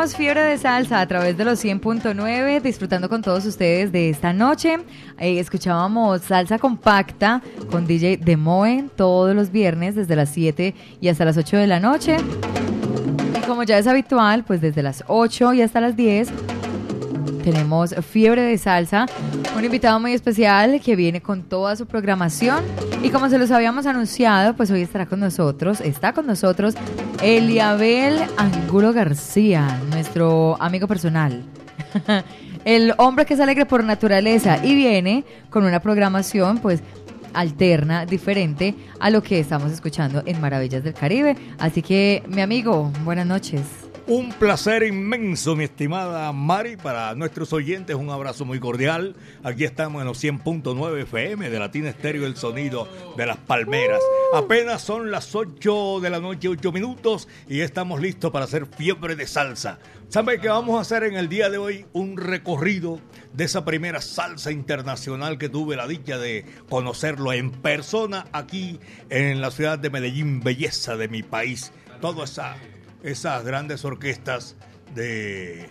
Iniciamos Fiebre de Salsa a través de los 100.9, disfrutando con todos ustedes de esta noche. Eh, escuchábamos Salsa Compacta con DJ Demoen todos los viernes desde las 7 y hasta las 8 de la noche. Y como ya es habitual, pues desde las 8 y hasta las 10 tenemos Fiebre de Salsa, un invitado muy especial que viene con toda su programación. Y como se los habíamos anunciado, pues hoy estará con nosotros, está con nosotros Eliabel Angulo García, nuestro amigo personal. El hombre que es alegre por naturaleza y viene con una programación, pues alterna, diferente a lo que estamos escuchando en Maravillas del Caribe. Así que, mi amigo, buenas noches. Un placer inmenso, mi estimada Mari, para nuestros oyentes, un abrazo muy cordial. Aquí estamos en los 100.9 FM de Latina Estéreo, el sonido de las palmeras. Apenas son las 8 de la noche, 8 minutos, y estamos listos para hacer fiebre de salsa. ¿Sabe que vamos a hacer en el día de hoy? Un recorrido de esa primera salsa internacional que tuve la dicha de conocerlo en persona aquí en la ciudad de Medellín, belleza de mi país. Todo esa esas grandes orquestas de,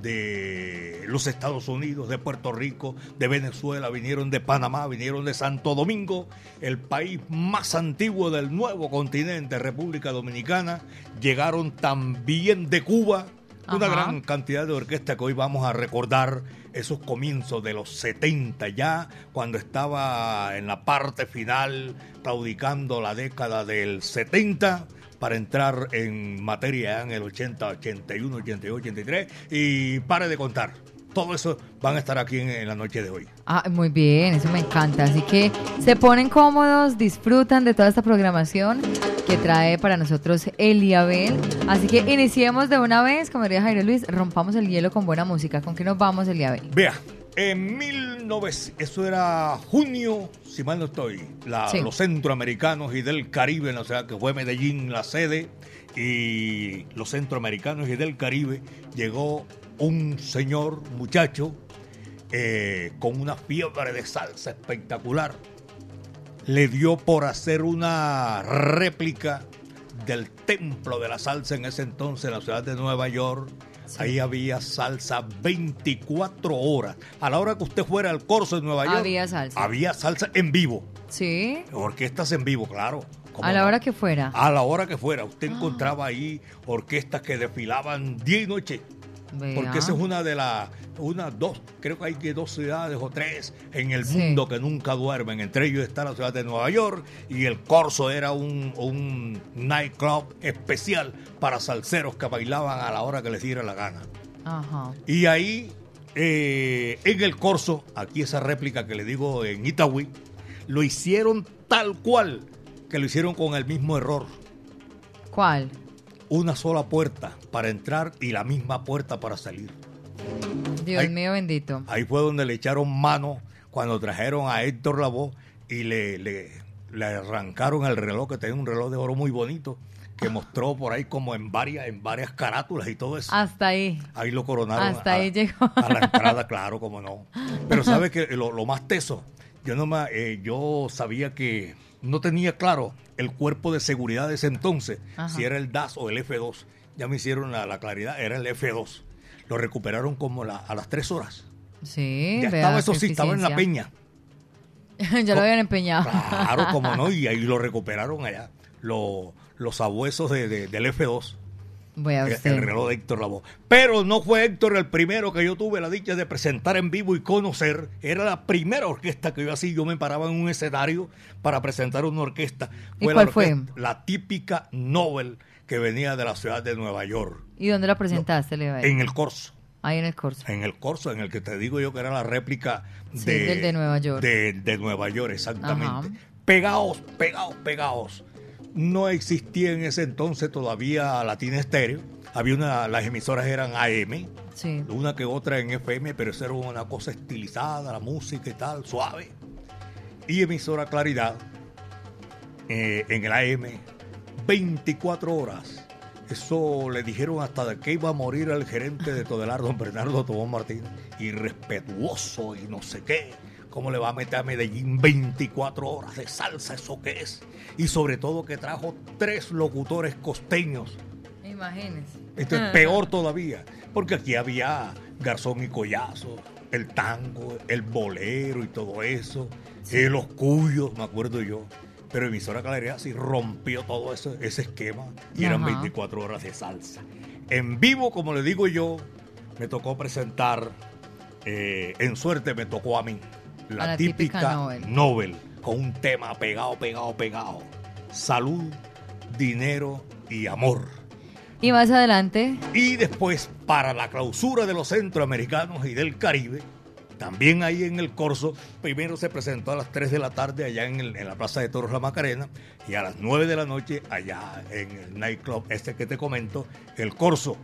de los Estados Unidos, de Puerto Rico, de Venezuela, vinieron de Panamá, vinieron de Santo Domingo, el país más antiguo del nuevo continente, República Dominicana, llegaron también de Cuba, una gran cantidad de orquestas que hoy vamos a recordar esos comienzos de los 70 ya, cuando estaba en la parte final, claudicando la década del 70 para entrar en materia en el 80, 81, 82, 83 y pare de contar. Todo eso van a estar aquí en, la noche de hoy. Ah, muy bien, eso me encanta. Así que se ponen cómodos, disfrutan de toda esta programación que trae para nosotros Eliabel. Así que iniciemos de una vez, como diría Jairo Luis, rompamos el hielo con buena música. ¿Con qué nos vamos, Eliabel? Vea, en 1900, eso era junio, si mal no estoy, los centroamericanos y del Caribe, o sea que fue Medellín la sede, y los centroamericanos y del Caribe llegó un señor, muchacho, eh, con una fiebre de salsa espectacular. Le dio por hacer una réplica del templo de la salsa en ese entonces en la ciudad de Nueva York Ahí había salsa 24 horas. A la hora que usted fuera al corso de Nueva York. Había salsa. Había salsa en vivo. Sí. Orquestas en vivo, claro. A la hora que fuera. A la hora que fuera. Usted ah. encontraba ahí orquestas que desfilaban día y noche. Porque esa es una de las, una, dos, creo que hay que dos ciudades o tres en el mundo que nunca duermen. Entre ellos está la ciudad de Nueva York y el Corso era un, un nightclub especial para salseros que bailaban a la hora que les diera la gana. Y ahí, eh, en el Corso, aquí esa réplica que le digo en Itagüí, lo hicieron tal cual que lo hicieron con el mismo error. ¿Cuál? Una sola puerta para entrar y la misma puerta para salir. Dios mío bendito. Ahí fue donde le echaron mano cuando trajeron a Héctor Lavoe y le, le, arrancaron el reloj, que tenía un reloj de oro muy bonito, que mostró por ahí como en varias, en varias carátulas y todo eso. Hasta ahí. Ahí lo coronaron. Hasta ahí llegó. A la entrada, claro, como no. Pero sabes que lo, más teso, yo no me, eh, yo sabía que no tenía claro el cuerpo de seguridad de ese entonces, si era el DAS o el F2. Ya me hicieron la, claridad, era el F2. Lo recuperaron como a las tres horas. Sí, ya estaba, eso sí, estaba en la peña. ya lo habían empeñado. Claro, como no, y ahí lo recuperaron allá, los abuesos del F2. El, reloj de Héctor Lavoe. Pero no fue Héctor el primero que yo tuve la dicha de presentar en vivo y conocer. Era la primera orquesta que yo así, yo me paraba en un escenario para presentar una orquesta. Fue cuál fue? La típica Nobel que venía de la ciudad de Nueva York. ¿Y dónde la presentaste, En el Corso. Ahí en el corso. En el corso, en el que te digo yo que era la réplica Sí, de, del de Nueva York. De, de Nueva York, exactamente. Ajá. Pegados, pegados, pegados. No existía en ese entonces todavía Latina Estéreo. Había una, las emisoras eran AM, Sí. una que otra en FM, pero eso era una cosa estilizada, la música y tal, suave. Y emisora Claridad eh, en el AM, 24 horas. Eso le dijeron hasta de que iba a morir el gerente de Todelar, don Bernardo Tobón Martínez, irrespetuoso y no sé qué. ¿Cómo le va a meter a Medellín 24 horas de salsa? ¿Eso qué es? Y sobre todo que trajo tres locutores costeños Imagínense. esto es peor todavía, porque aquí había garzón y collazo, el tango, el bolero y todo eso, eh, los cuyos, me acuerdo yo. Pero emisora Galería sí rompió todo eso, ese esquema y eran Ajá. 24 horas de salsa. En vivo, como le digo yo, me tocó presentar, eh, en suerte me tocó a mí, la, típica, típica Nobel. Nobel, con un tema pegado, pegado, pegado. Salud, dinero y amor. Y más adelante, Y después, para la clausura de los centroamericanos y del Caribe, también ahí en el Corso, primero se presentó a las 3 de la tarde allá en, el- en la Plaza de Toros La Macarena y a las 9 de la noche allá en el nightclub este que te comento, el Corso.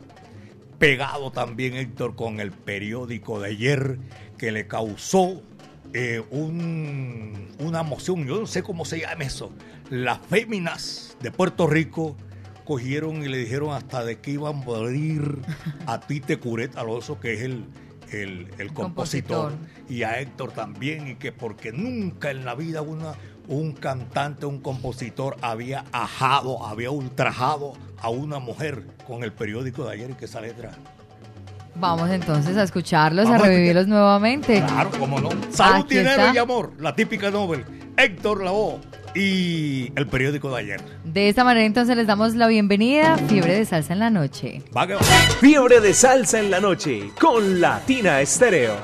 Pegado también Héctor con el periódico de ayer que le causó eh, un- una emoción, yo no sé cómo se llama eso. Las féminas de Puerto Rico cogieron y le dijeron hasta de que iban a morir a Tite Curet Alonso, que es el, el, el compositor, Compositor. y a Héctor también, y que porque nunca en la vida una, un cantante, un compositor había ajado, había ultrajado a una mujer con el periódico de ayer y que esa letra. Vamos entonces a escucharlos, Vamos a a revivirlos nuevamente. Claro, cómo no. Salud, Aquí dinero está. y amor, la típica Nobel. Héctor Lavoe y el periódico de ayer. De esta manera entonces les damos la bienvenida a Fiebre de Salsa en la Noche. Va que va. Fiebre de salsa en la noche con Latina Estéreo.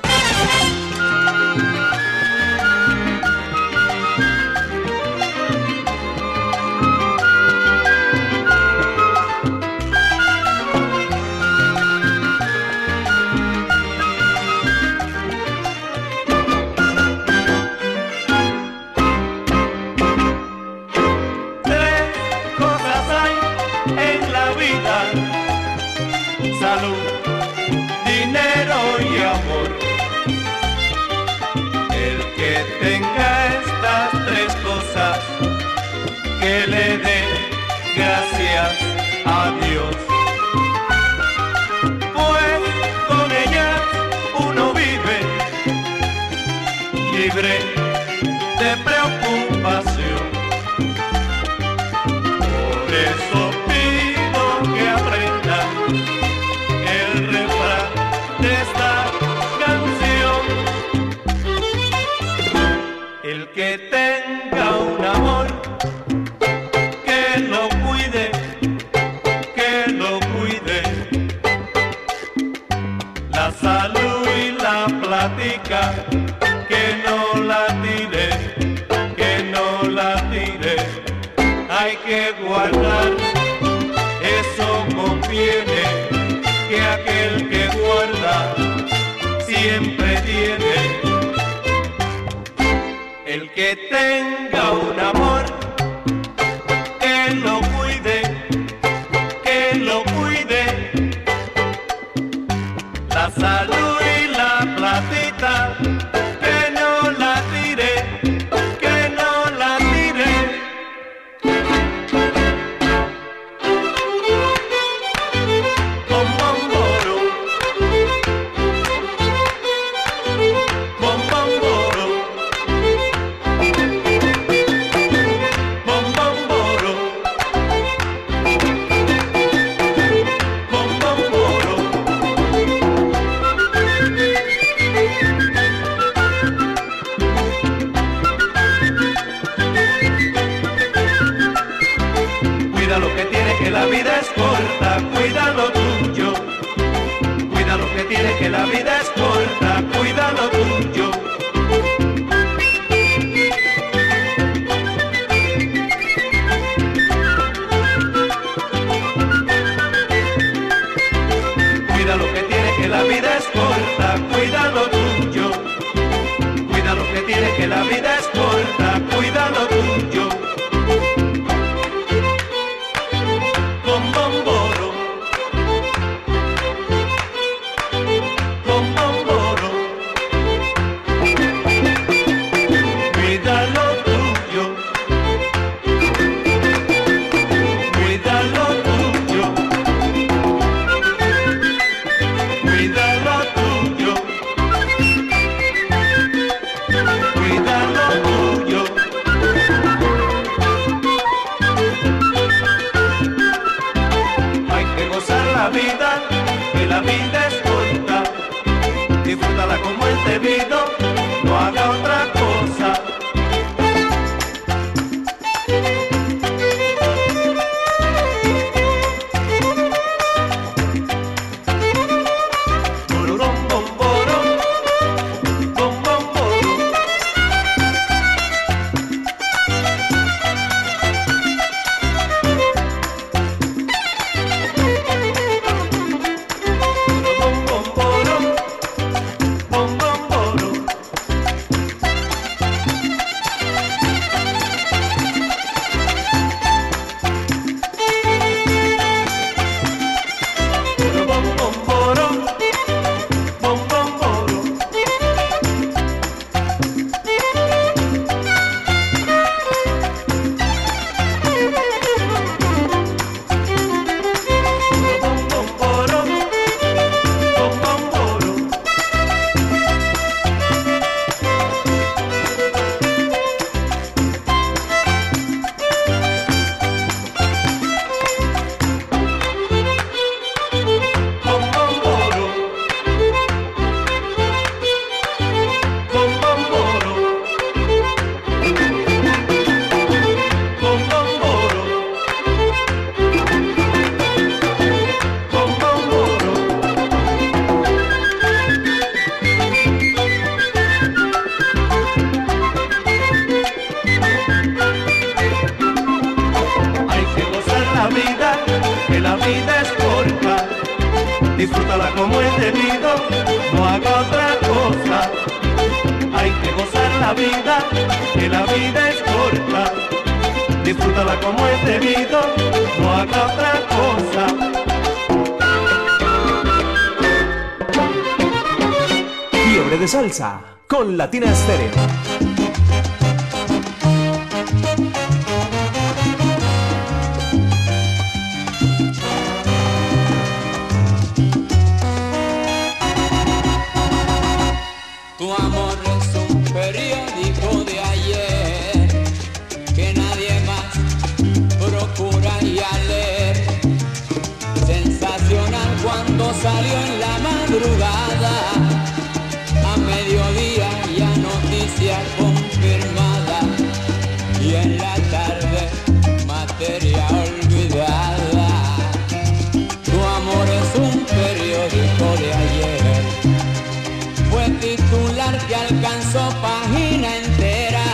titular que alcanzó página entera.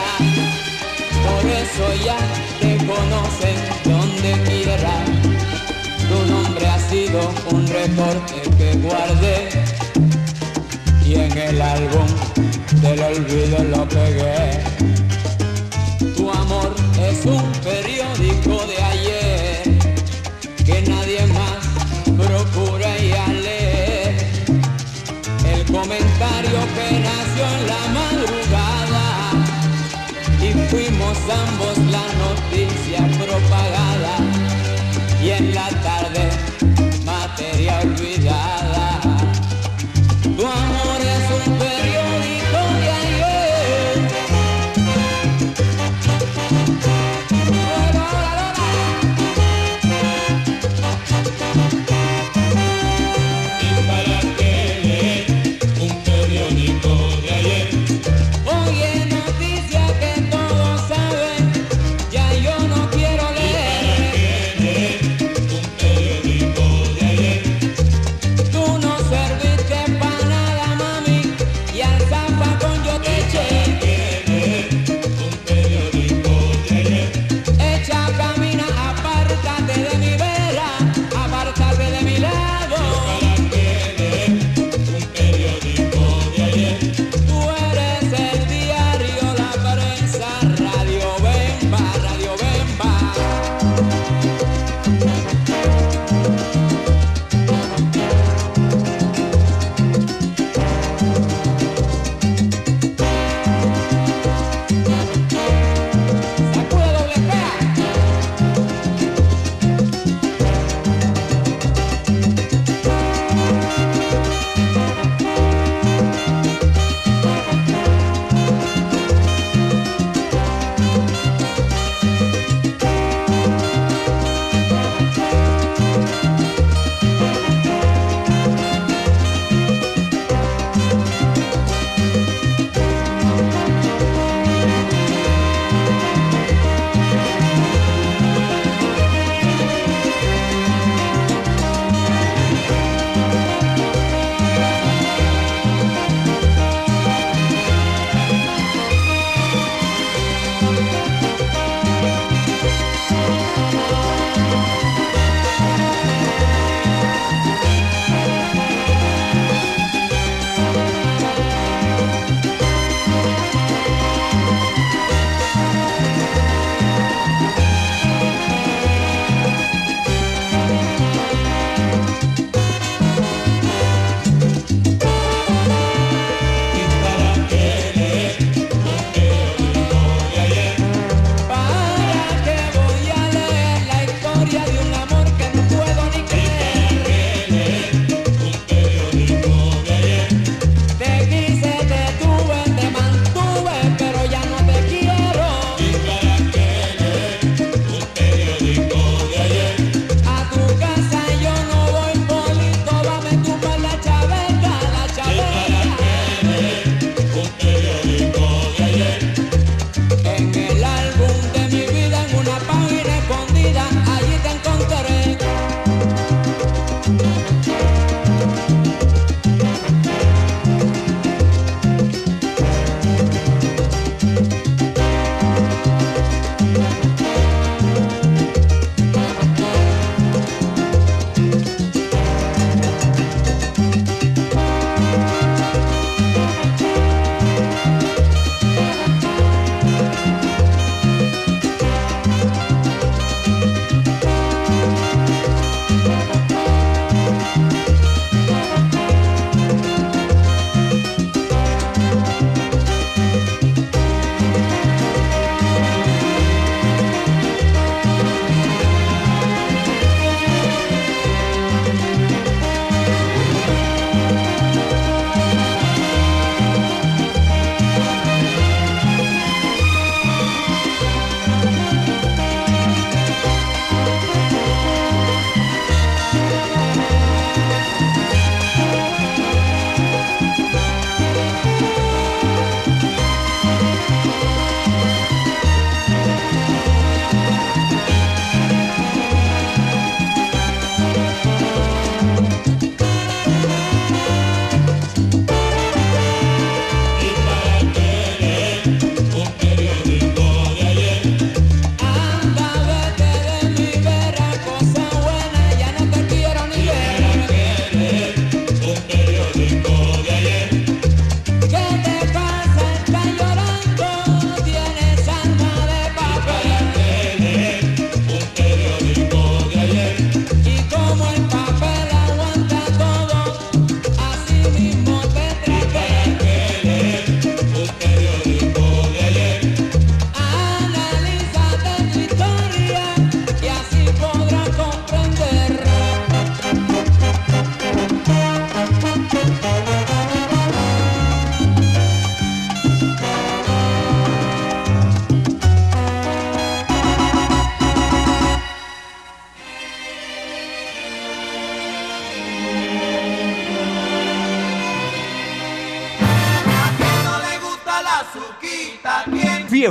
Por eso ya te conocen donde quiera. Tu nombre ha sido un recorte que guardé y en el álbum del olvido lo pegué. Tu amor es un periódico operación la madrugada y fuimos ambos la noche.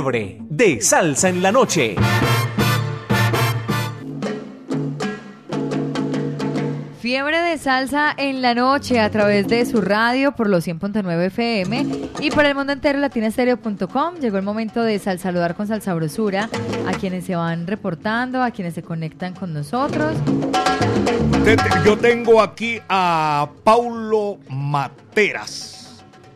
Fiebre de salsa en la noche. Fiebre de salsa en la noche a través de su radio por los 100.9 FM y por el mundo entero latinastereo.com. Llegó el momento de sal saludar con salsabrosura a quienes se van reportando, a quienes se conectan con nosotros. Yo tengo aquí a Paulo Materas.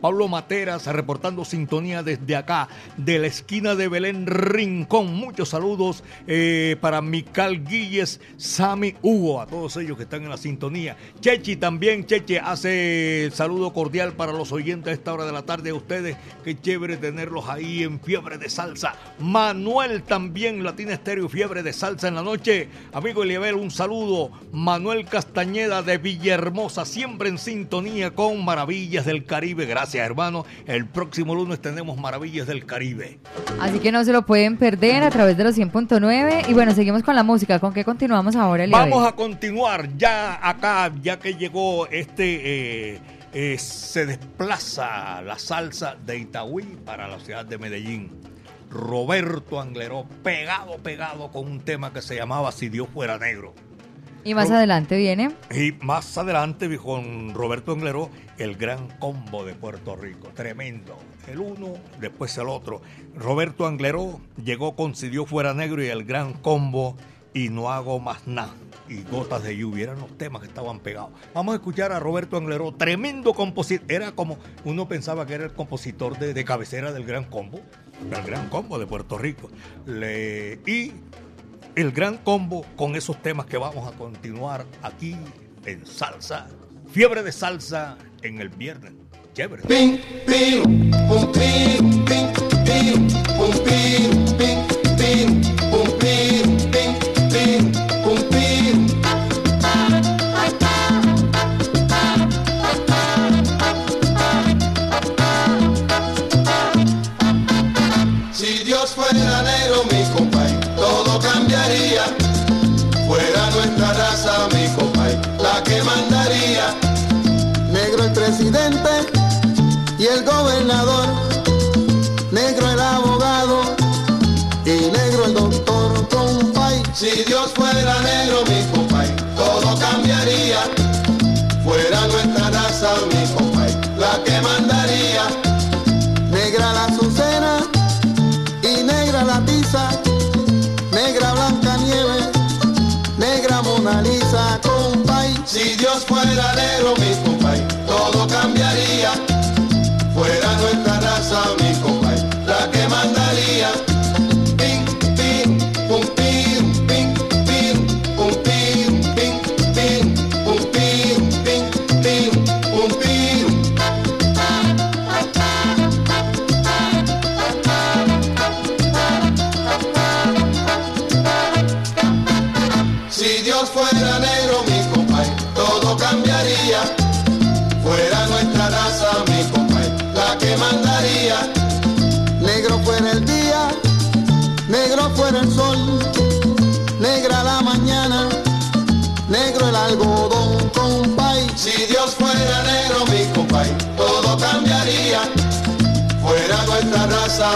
Pablo Materas reportando sintonía desde acá, de la esquina de Belén Rincón. Muchos saludos eh, para Mical Guilles, Sami Hugo, a todos ellos que están en la sintonía. Chechi también, Cheche hace saludo cordial para los oyentes a esta hora de la tarde. A ustedes, qué chévere tenerlos ahí en fiebre de salsa. Manuel también, Latina Estéreo, fiebre de salsa en la noche. Amigo Eliabel, un saludo. Manuel Castañeda de Villahermosa, siempre en sintonía con Maravillas del Caribe. Gracias, hermano. El próximo lunes tenemos Maravillas del Caribe. Así que no se lo pueden perder a través de los 100.9. Y bueno, seguimos con la música. ¿Con qué continuamos ahora? Vamos a continuar ya acá, ya que llegó este, eh, eh, se desplaza la salsa de Itagüí para la ciudad de Medellín. Roberto Angleró, pegado, pegado con un tema que se llamaba Si Dios fuera negro. Y más adelante viene. Y más adelante con Roberto Angleró el gran combo de Puerto Rico. Tremendo. El uno, después el otro. Roberto Angleró llegó con Si Dios fuera negro y el gran combo y no hago más nada. Y gotas de lluvia. Eran los temas que estaban pegados. Vamos a escuchar a Roberto Angleró. Tremendo compositor. Era como uno pensaba que era el compositor de, de cabecera del gran combo. Del gran combo de Puerto Rico. Le- y el gran combo con esos temas que vamos a continuar aquí en salsa. Fiebre de salsa en el viernes. Chévere. Si Dios fuera negro, mi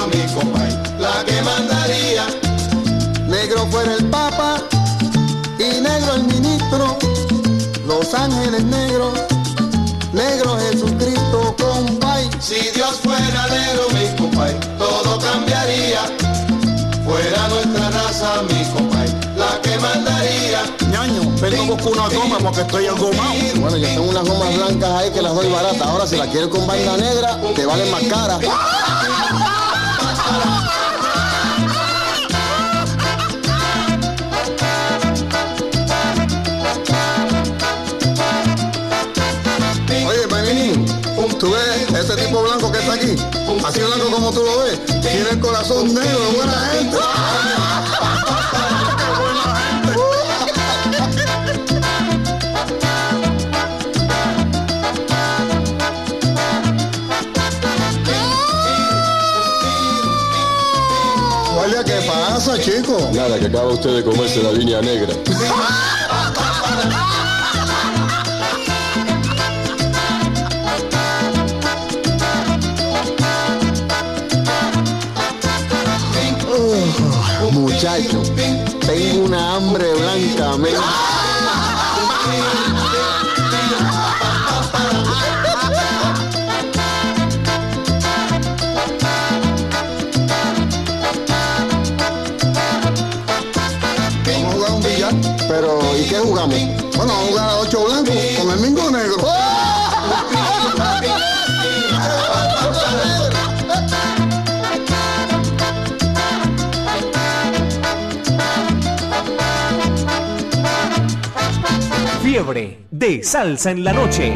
mi compay, la que mandaría. Negro fuera el papa y negro el ministro, los ángeles negros, negro Jesucristo, compay. Si Dios fuera negro, mi compay, todo cambiaría. Fuera nuestra raza, mi compay, la que mandaría. Ñaño, vengo a buscar una goma porque estoy engomado. Bueno, yo tengo unas gomas blancas ahí que las doy baratas. Ahora, si las quieres con vaina negra, te valen más cara. Como tú lo ves, tiene el corazón negro de buena gente. Guardia, ¿qué pasa, chico? Nada, que acaba usted de comerse la línea negra. Tengo una hambre blanca, men. Salsa en la Noche.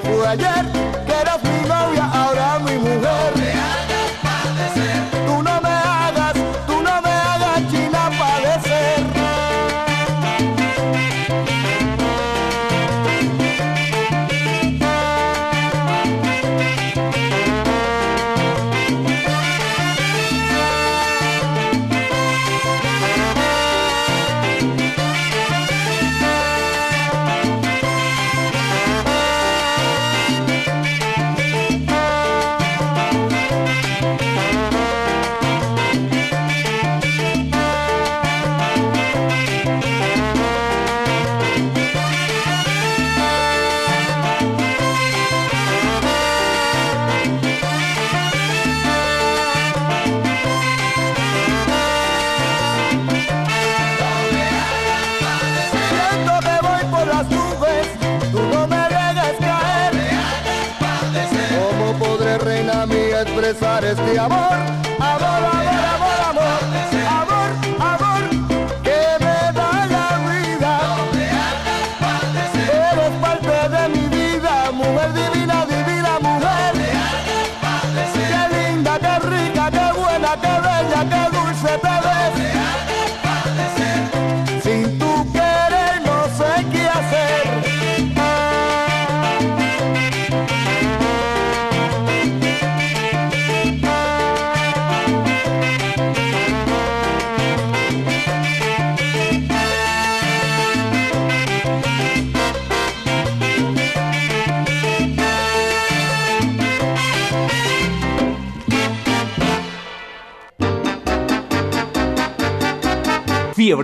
fue ayer.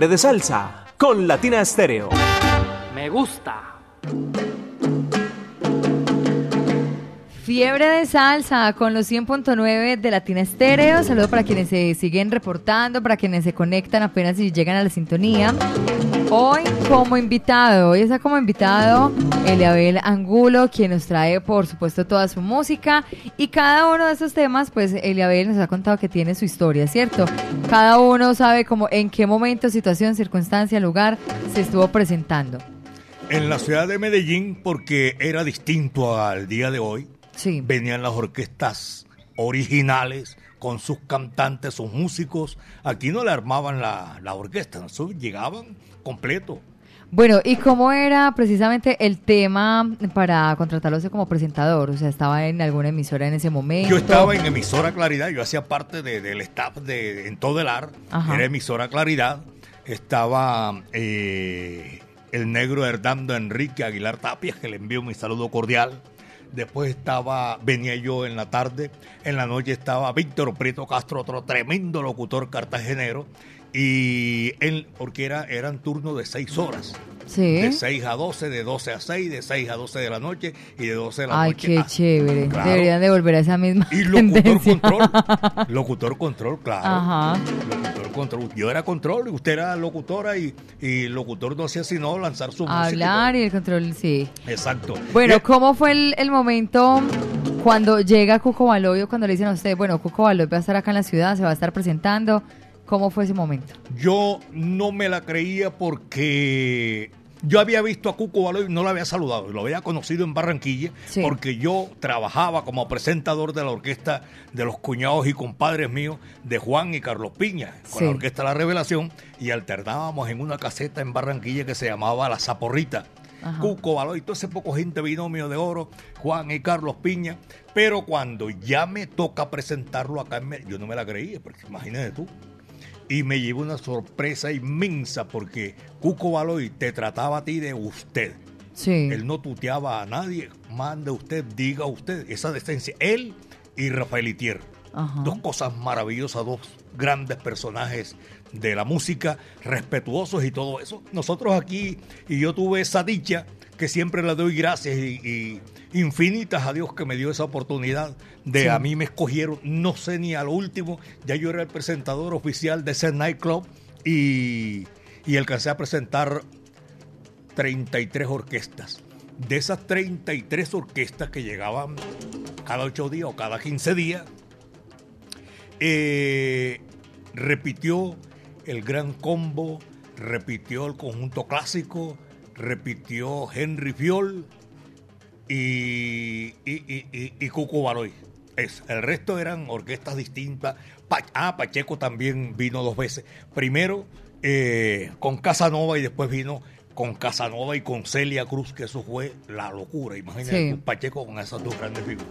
De Salsa con Latina Estéreo. Me gusta. Fiebre de salsa con los 100.9 de Latina Estéreo. Saludo para quienes se siguen reportando, para quienes se conectan apenas y llegan a la sintonía. Hoy como invitado, hoy está como invitado Eliabel Angulo, quien nos trae por supuesto toda su música y cada uno de esos temas, pues Eliabel nos ha contado que tiene su historia, ¿cierto? Cada uno sabe como en qué momento, situación, circunstancia, lugar se estuvo presentando. En la ciudad de Medellín, porque era distinto al día de hoy, Sí. venían las orquestas originales con sus cantantes, sus músicos. Aquí no le armaban la, la orquesta, nosotros llegaban completo. Bueno, ¿y cómo era precisamente el tema para contratarlo como presentador? O sea, ¿estaba en alguna emisora en ese momento? Yo estaba en emisora Claridad, yo hacía parte de- del staff de en todo el ar, Ajá. era emisora Claridad, estaba eh, el negro Hernando Enrique Aguilar Tapias, que le envío mi saludo cordial. Después estaba, venía yo en la tarde, en la noche estaba Víctor Prieto Castro, otro tremendo locutor cartagenero, y él, porque era, eran turnos de seis horas. Sí. De 6 a 12, de 12 a 6, de 6 a 12 de la noche y de 12 de la Ay, noche qué a- chévere. Claro. Deberían de volver a esa misma y locutor tendencia. control. Locutor control, claro. Ajá. Locutor control. Yo era control y usted era locutora y, y locutor no hacía sino lanzar su música. Hablar y el control, sí. Exacto. Bueno, Y- ¿cómo fue el, el momento cuando llega Cuco Baloy o cuando le dicen a usted, bueno, Cuco Baloy va a estar acá en la ciudad, se va a estar presentando? ¿Cómo fue ese momento? Yo no me la creía porque yo había visto a Cuco Baloy, no lo había saludado, lo había conocido en Barranquilla, Sí. porque yo trabajaba como presentador de la orquesta de los cuñados y compadres míos de Juan y Carlos Piña, con Sí. la orquesta La Revelación, y alternábamos en una caseta en Barranquilla que se llamaba La Zaporrita. Ajá. Cuco Baloy, todo ese poco gente binomio de oro, Juan y Carlos Piña, pero cuando ya me toca presentarlo acá, en Me- yo no me la creía, porque imagínate tú. Y me llevó una sorpresa inmensa porque Cuco Baloy te trataba a ti de usted. Sí. Él no tuteaba a nadie, mande usted, diga usted, esa decencia. Él y Rafael Itier. Ajá. Dos cosas maravillosas, dos grandes personajes de la música, respetuosos y todo eso. Nosotros aquí, y yo tuve esa dicha que siempre le doy gracias y, y infinitas a Dios que me dio esa oportunidad de Sí. a mí me escogieron, no sé ni a lo último, ya yo era el presentador oficial de ese nightclub y, y alcancé a presentar 33 orquestas. De esas 33 orquestas que llegaban cada 8 días o cada 15 días, eh, repitió el Gran Combo, repitió el Conjunto Clásico, repitió Henry Fiol y, y, y, y- Cuco Baloy. Es, el resto eran orquestas distintas. Pa- ah, Pacheco también vino dos veces. Primero eh, con Casanova y después vino con Casanova y con Celia Cruz, que eso fue la locura. Imagínate Sí. Pacheco con esas dos grandes figuras.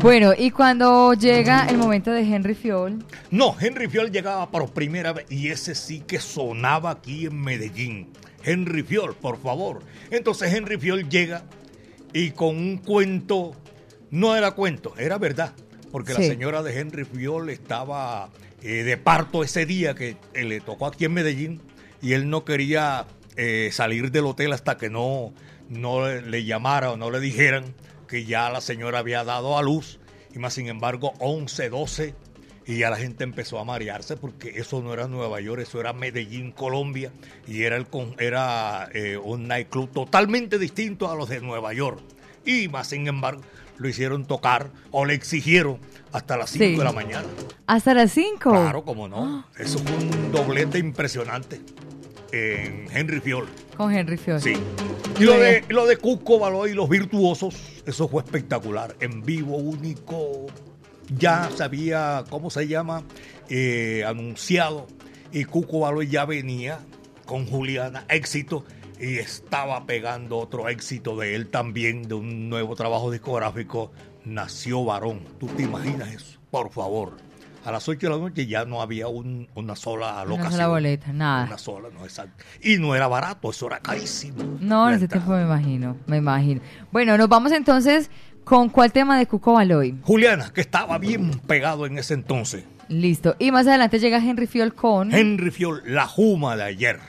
Bueno, y cuando llega el momento de Henry Fiol, No, Henry Fiol llegaba por primera vez y ese sí que sonaba aquí en Medellín. Henry Fiol, por favor. Entonces Henry Fiol llega y con un cuento, no era cuento, era verdad, porque la señora de Henry Fiol estaba eh, de parto ese día que eh, le tocó aquí en Medellín y él no quería eh, salir del hotel hasta que no, no le, le llamara o no le dijeran que ya la señora había dado a luz y más sin embargo 11, 12 y ya la gente empezó a marearse porque eso no era Nueva York, eso era Medellín, Colombia y era, el, era eh, un nightclub totalmente distinto a los de Nueva York y más sin embargo lo hicieron tocar o le exigieron hasta las 5 Sí. de la mañana. hasta las 5. Claro, como no. Eso fue un doblete impresionante en Henry Fiol. Con Henry Fiol. Sí. Y lo de, lo de Cusco Baloy y los virtuosos, eso fue espectacular. En vivo, único. Ya sabía, ¿cómo se llama? Eh, anunciado. Y Cuco Baloy ya venía con Juliana, éxito. Y estaba pegando otro éxito de él también, de un nuevo trabajo discográfico. Nació varón. ¿Tú te imaginas eso? Por favor. A las 8 de la noche ya no había un- una sola locación. sola boleta, nada. Una sola, no, exacto. Y no era barato, eso era carísimo. No, en ese tiempo me imagino, me imagino. Bueno, nos vamos entonces ¿Con cuál tema de Cuco Baloy? Juliana, que estaba bien pegado en ese entonces. Listo. Y más adelante llega Henry Fiol con. Henry Fiol, la Juma de ayer.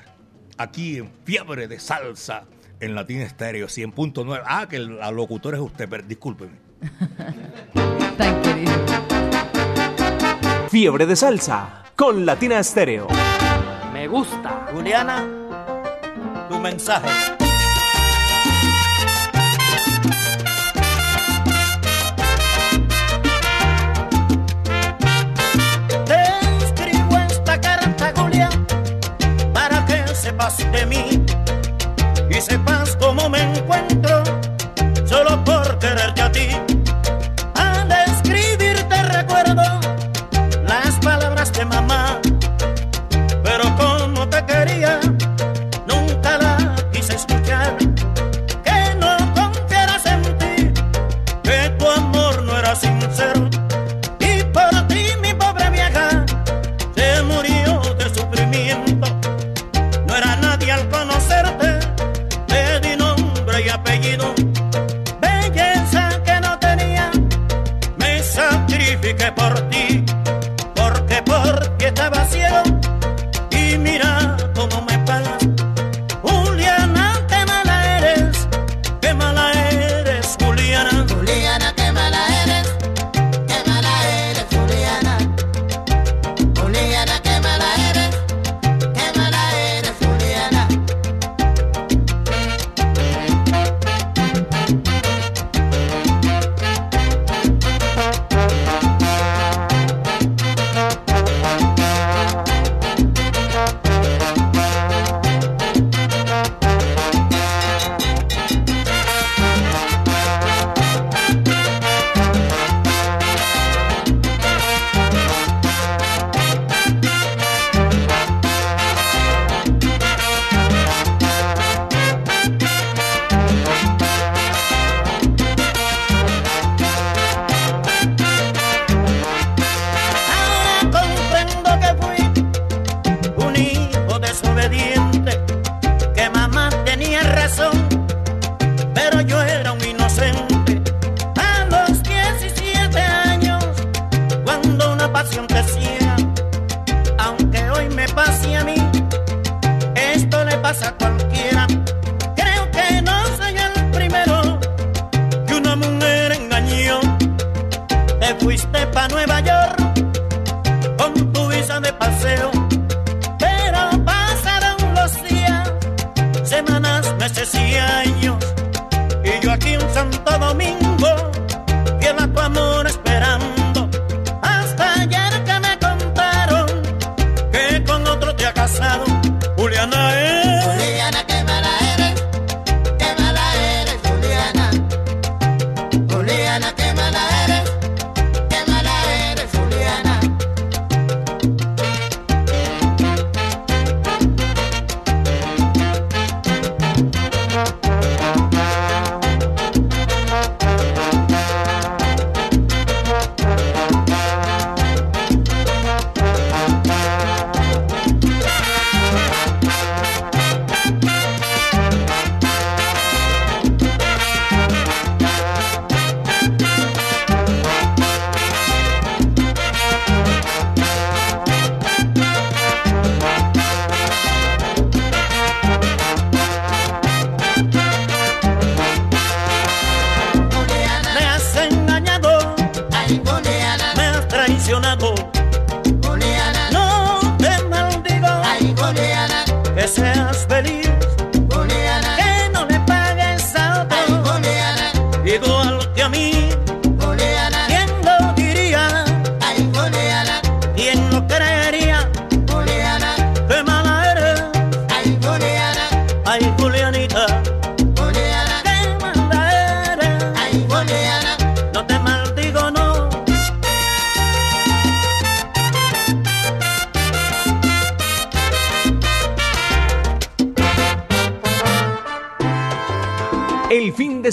Aquí en Fiebre de Salsa, en Latín Estéreo 100.9. Ah, que el, locutor es usted, pero discúlpeme. Tan querido. Fiebre de Salsa, con Latina Estéreo. Me gusta. Juliana, tu mensaje. sepas de mí y sepas cómo me encuentro.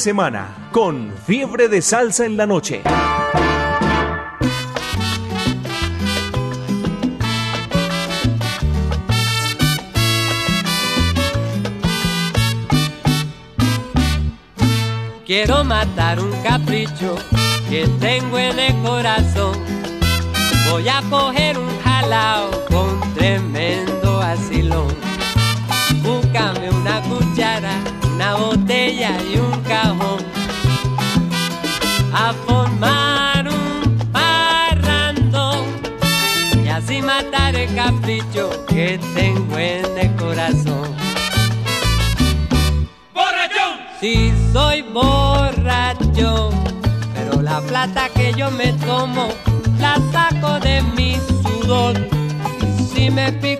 semana con Fiebre de Salsa en la Noche. Quiero matar un capricho que tengo en el corazón. Voy a coger un jalao con tremendo asilón. Búscame una cuchara botella y un cajón a formar un parrando y así matar el capricho que tengo en el corazón. ¡Borrachón! Sí, soy borracho, pero la plata que yo me tomo la saco de mi sudor. Y si me pido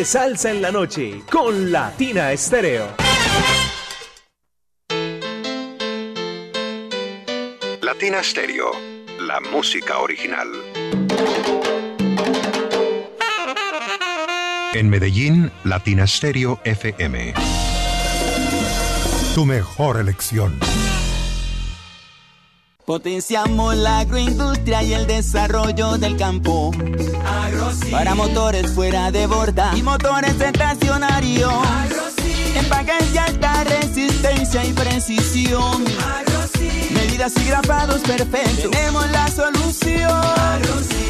en la noche con Latina Estéreo. Latina Stereo, la música original. En Medellín, Latina Stereo FM. Tu mejor elección. Potenciamos la agroindustria y el desarrollo del campo. Para motores fuera de borda y motores estacionarios. Empaques de alta resistencia y precisión. Medidas y grapados perfectos. Tenemos la solución.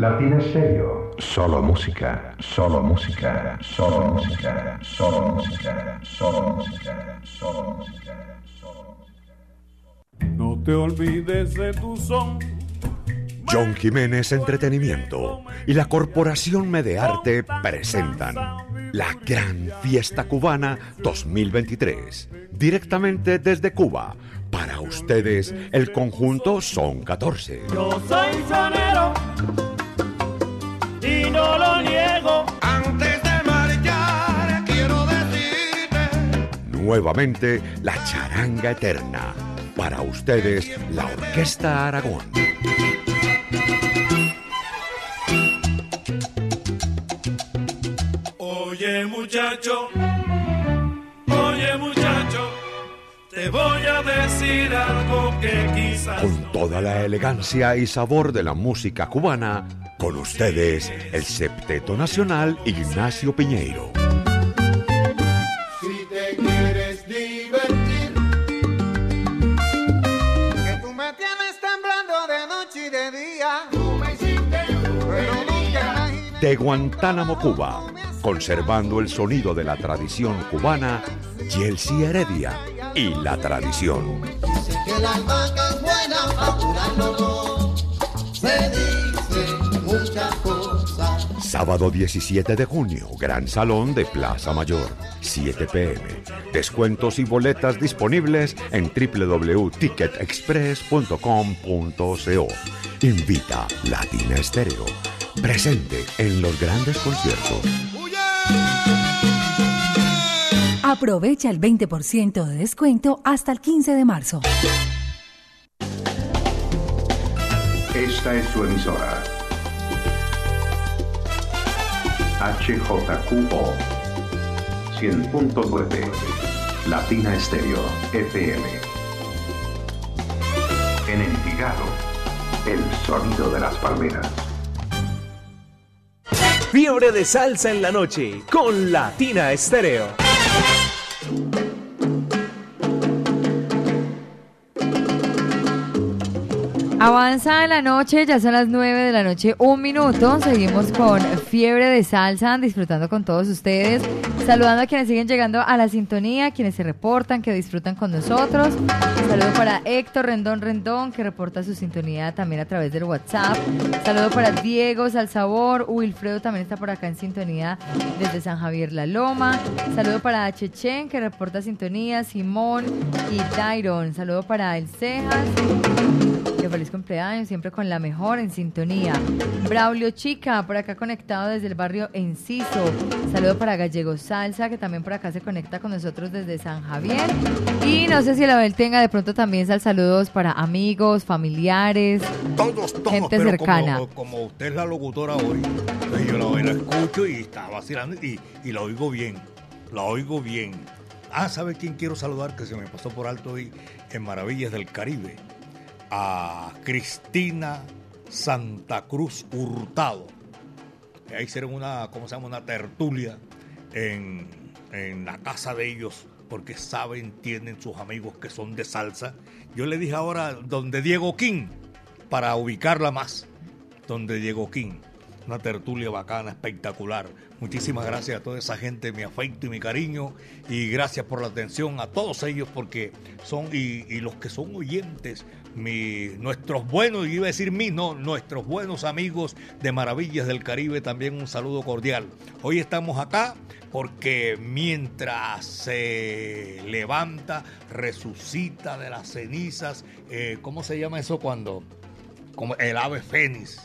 Latina Stereo. Solo música, solo música, solo música, solo música, solo música, solo música. No te olvides de tu son. John Jiménez Entretenimiento y la Corporación Medearte presentan la Gran Fiesta Cubana 2023. Directamente desde Cuba. Para ustedes, el conjunto son 14. Yo soy sonero y no lo niego. Antes de marchar, quiero decirte. Nuevamente, la charanga eterna. Para ustedes, la Orquesta Aragón. Oye, muchacho, te voy a decir algo que quizás. Con toda la elegancia y sabor de la música cubana, con ustedes, el septeto nacional Ignacio Piñeiro. Si te quieres divertir, Que tú me tienes temblando de noche y de día. Tú me hiciste. De Guantánamo, Cuba, conservando el sonido de la tradición cubana, Yelsi Heredia y la tradición. Dice que la albahaca es buena para. Se dice muchas cosas. Sábado 17 de junio, Gran Salón de Plaza Mayor, 7 pm. Descuentos y boletas disponibles en www.ticketexpress.com.co. Invita Latina Estéreo. Presente en los grandes conciertos. Aprovecha el 20% de descuento hasta el 15 de marzo. Esta es su emisora. HJQO 100.9 Latina Estéreo FM. En Envigado, el sonido de las palmeras. Fiebre de salsa en la noche con Latina Estéreo. Thank you. Avanza la noche, ya son las 9 de la noche, un minuto. Seguimos con Fiebre de Salsa, disfrutando con todos ustedes. Saludando a quienes siguen llegando a la sintonía, quienes se reportan, que disfrutan con nosotros. Saludo para Héctor Rendón Rendón, que reporta su sintonía también a través del WhatsApp. Saludo para Diego Salsabor. Wilfredo también está por acá en sintonía desde San Javier La Loma. Saludo para Chechen, que reporta sintonía. Simón y Tyron. Saludo para El Cejas. Que feliz cumpleaños, siempre con la mejor en sintonía. Braulio Chica, por acá conectado desde el barrio Enciso. Saludo para Gallego Salsa, que también por acá se conecta con nosotros desde San Javier. Y no sé si la Abel tenga de pronto también sal saludos para amigos, familiares, Todos, todos, gente pero cercana. Como, como usted es la locutora hoy, pues yo la, la escucho y está vacilando y, y la oigo bien. La oigo bien. Ah, ¿sabe quién quiero saludar que se me pasó por alto hoy en Maravillas del Caribe? A Cristina Santa Cruz Hurtado. Ahí hicieron una, ¿cómo se llama? Una tertulia en, en la casa de ellos porque saben, tienen sus amigos que son de salsa. Yo le dije ahora donde Diego King para ubicarla más. Donde Diego King. una tertulia bacana, espectacular. Muchísimas gracias a toda esa gente, mi afecto y mi cariño, y gracias por la atención a todos ellos porque son, y, y los que son oyentes, mi, nuestros buenos, yo iba a decir mí, no, nuestros buenos amigos de Maravillas del Caribe, también un saludo cordial. Hoy estamos acá porque mientras se levanta, resucita de las cenizas, eh, ¿cómo se llama eso cuando? Como el ave fénix,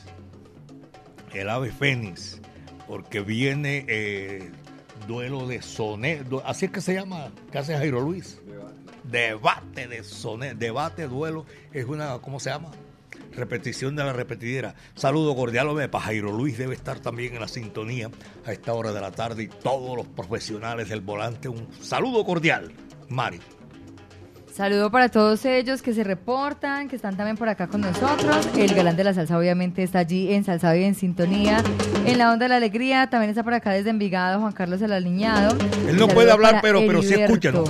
el ave fénix, porque viene eh, duelo de soneto, así es que se llama, ¿qué hace Jairo Luis? Debate de soneto, debate, duelo, es una, ¿cómo se llama? Repetición de la repetidera. Saludo cordial, hombre, para Jairo Luis debe estar también en la sintonía a esta hora de la tarde y todos los profesionales del volante. Un saludo cordial, Mari. Saludo para todos ellos que se reportan, que están también por acá con nosotros. El galán de la salsa obviamente está allí en Salsado y en sintonía. En la onda de la alegría también está por acá desde Envigado Juan Carlos el Aliñado. Él no puede hablar, pero, pero sí escúchanos.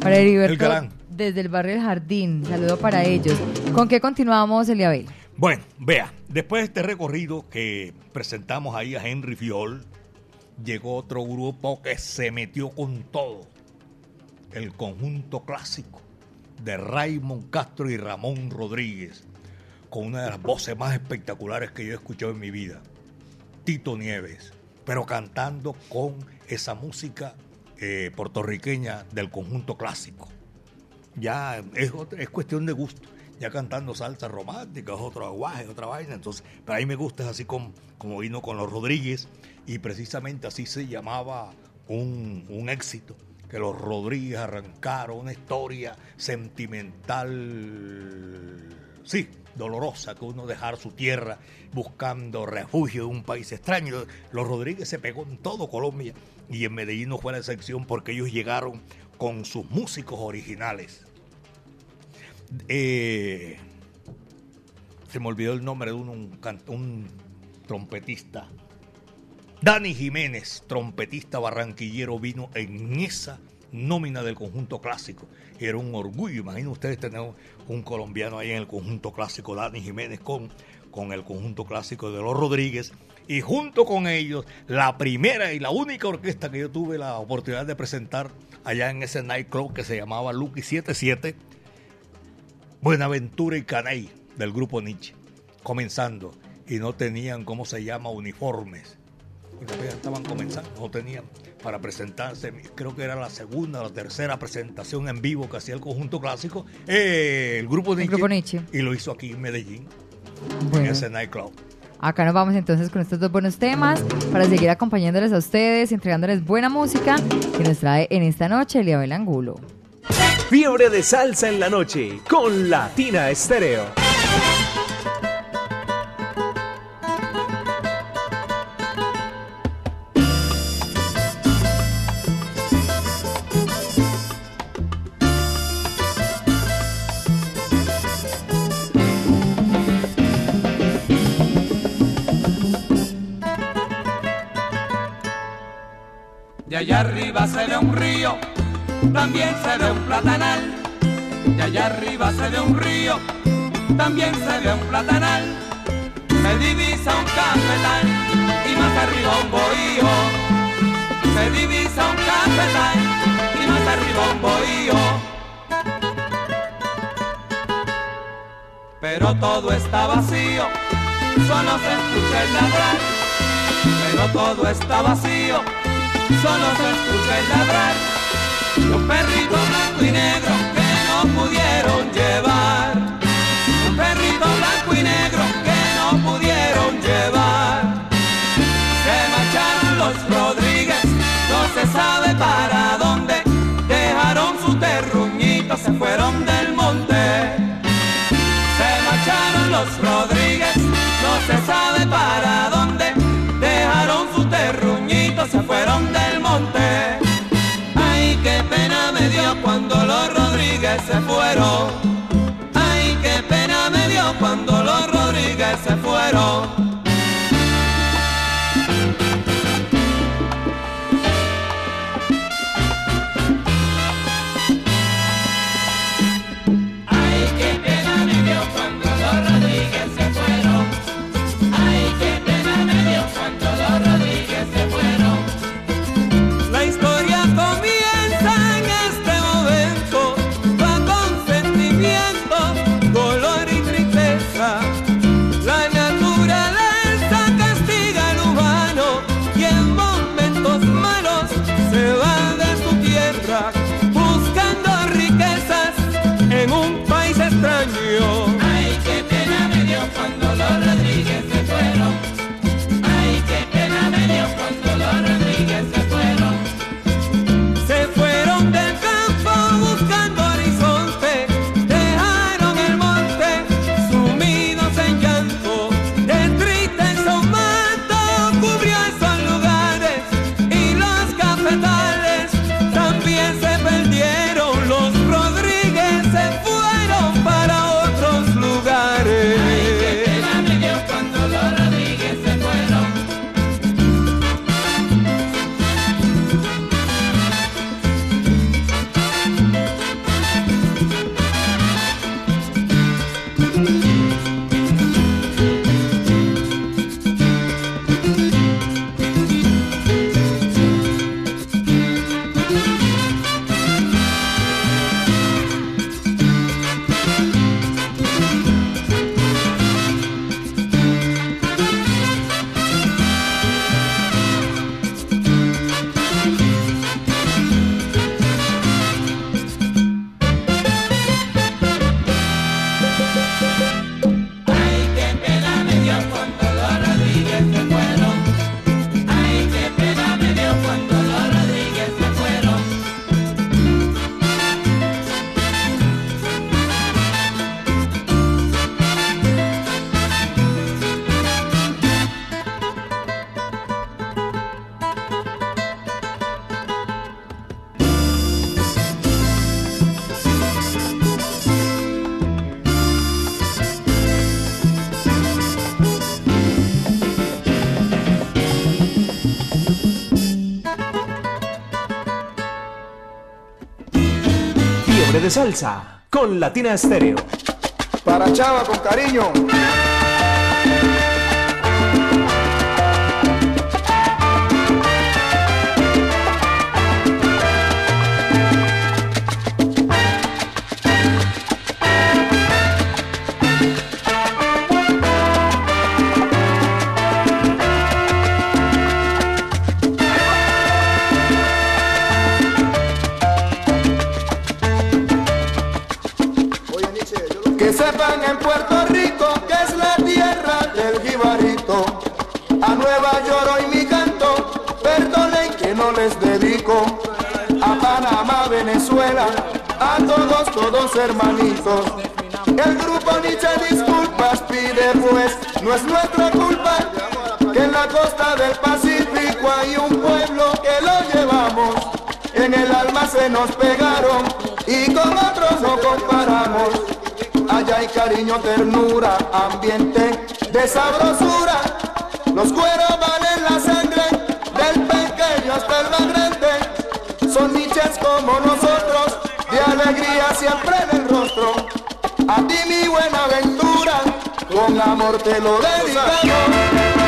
Para Heriberto, El desde el barrio El Jardín. Saludo para ellos. ¿Con qué continuamos, Eliabel? Bueno, vea, después de este recorrido que presentamos ahí a Henry Fiol, llegó otro grupo que se metió con todo. El conjunto clásico de Raymond Castro y Ramón Rodríguez, con una de las voces más espectaculares que yo he escuchado en mi vida. Tito Nieves, pero cantando con esa música eh, puertorriqueña del conjunto clásico. Ya es, otra- es cuestión de gusto. Ya cantando salsa romántica, es otro aguaje, otra vaina. Entonces, pero a mí me gusta es así como, como vino con los Rodríguez y precisamente así se llamaba un, un éxito. Que los Rodríguez arrancaron una historia sentimental, sí, dolorosa, que uno dejar su tierra buscando refugio en un país extraño. Los Rodríguez se pegó en todo Colombia y en Medellín no fue la excepción porque ellos llegaron con sus músicos originales. Eh, se me olvidó el nombre de un, un un trompetista. Dani Jiménez, trompetista barranquillero, vino en esa nómina del conjunto clásico. Era un orgullo. Imaginen ustedes tener un colombiano ahí en el conjunto clásico, Dani Jiménez, con, con el conjunto clásico de los Rodríguez. Y junto con ellos, la primera y la única orquesta que yo tuve la oportunidad de presentar allá en ese nightclub que se llamaba Lucky 77, Buenaventura y Caney del grupo Nietzsche, comenzando. Y no tenían, ¿cómo se llama?, uniformes. Porque estaban comenzando, no tenían para presentarse. Creo que era la segunda o la tercera presentación en vivo que hacía el conjunto clásico, eh, el grupo Nietzsche. grupo Nietzsche. Y lo hizo aquí en Medellín, en Bueno. ese nightclub. Acá nos vamos entonces con estos dos buenos temas para seguir acompañándoles a ustedes y entregándoles buena música que nos trae en esta noche Eliabel Angulo. Fiebre de salsa en la noche con Latina Estéreo. Allá arriba se ve un río, también se ve un platanal. De allá arriba se ve un río, también se ve un platanal. Se divisa un cafetal y más arriba un bohío. Se divisa un cafetal y más arriba un bohío. Pero todo está vacío, solo se escucha el ladrar. Pero todo está vacío, solo se escucha el ladrar de un perrito blanco y negro que no pudieron llevar. Un perrito blanco y negro que no pudieron llevar. Se marcharon los Rodríguez, no se sabe para dónde. Dejaron su terruñito, se fueron del monte. Se marcharon los Rodríguez, no se sabe para dónde. Dejaron su terruñito, se fueron del se salsa con Latina Estéreo. Para Chava con cariño. les dedico a Panamá, Venezuela, a todos, todos hermanitos. El grupo Nietzsche disculpas pide pues, no es nuestra culpa que en la costa del Pacífico hay un pueblo que lo llevamos. En el alma se nos pegaron y con otros no comparamos. Allá hay cariño, ternura, ambiente de sabrosura. Los cuerpos con amor te lo dedicamos.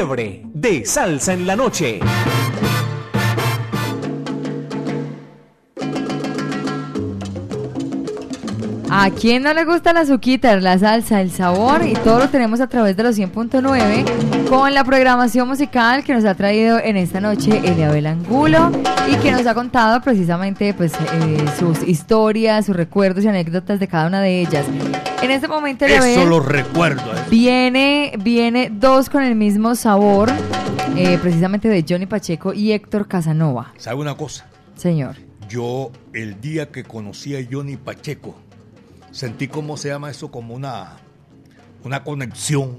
De salsa en la noche. ¿A quién no le gusta la azuquita, la salsa, el sabor? Y todo lo tenemos a través de los 100.9 con la programación musical que nos ha traído en esta noche Eliabel Angulo y que nos ha contado precisamente pues eh, sus historias, sus recuerdos y anécdotas de cada una de ellas. En este momento Eso lo recuerdo. ¿eh? viene, viene dos con el mismo sabor, eh, precisamente de Johnny Pacheco y Héctor Casanova. ¿Sabe una cosa? Señor. Yo, el día que conocí a Johnny Pacheco, sentí cómo se llama eso, como una, una conexión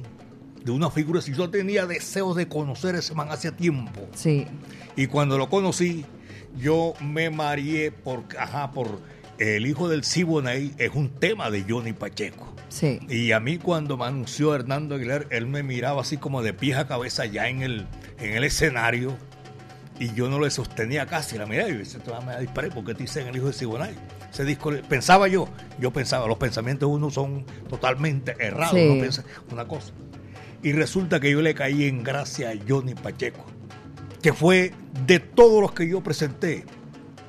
de una figura. Si yo tenía deseos de conocer a ese man hace tiempo. Sí. Y cuando lo conocí, yo me marié por, ajá, por El hijo del Siboney, es un tema de Johnny Pacheco. Sí. Y a mí cuando me anunció Hernando Aguilar, él me miraba así como de pies a cabeza ya en el, en el escenario y yo no le sostenía casi. La mirada y dice, tú me disparé porque te dicen el hijo de Siboney. Ese disco, pensaba yo, yo pensaba, los pensamientos de uno son totalmente errados, Sí. uno piensa una cosa. Y resulta que yo le caí en gracia a Johnny Pacheco, que fue de todos los que yo presenté,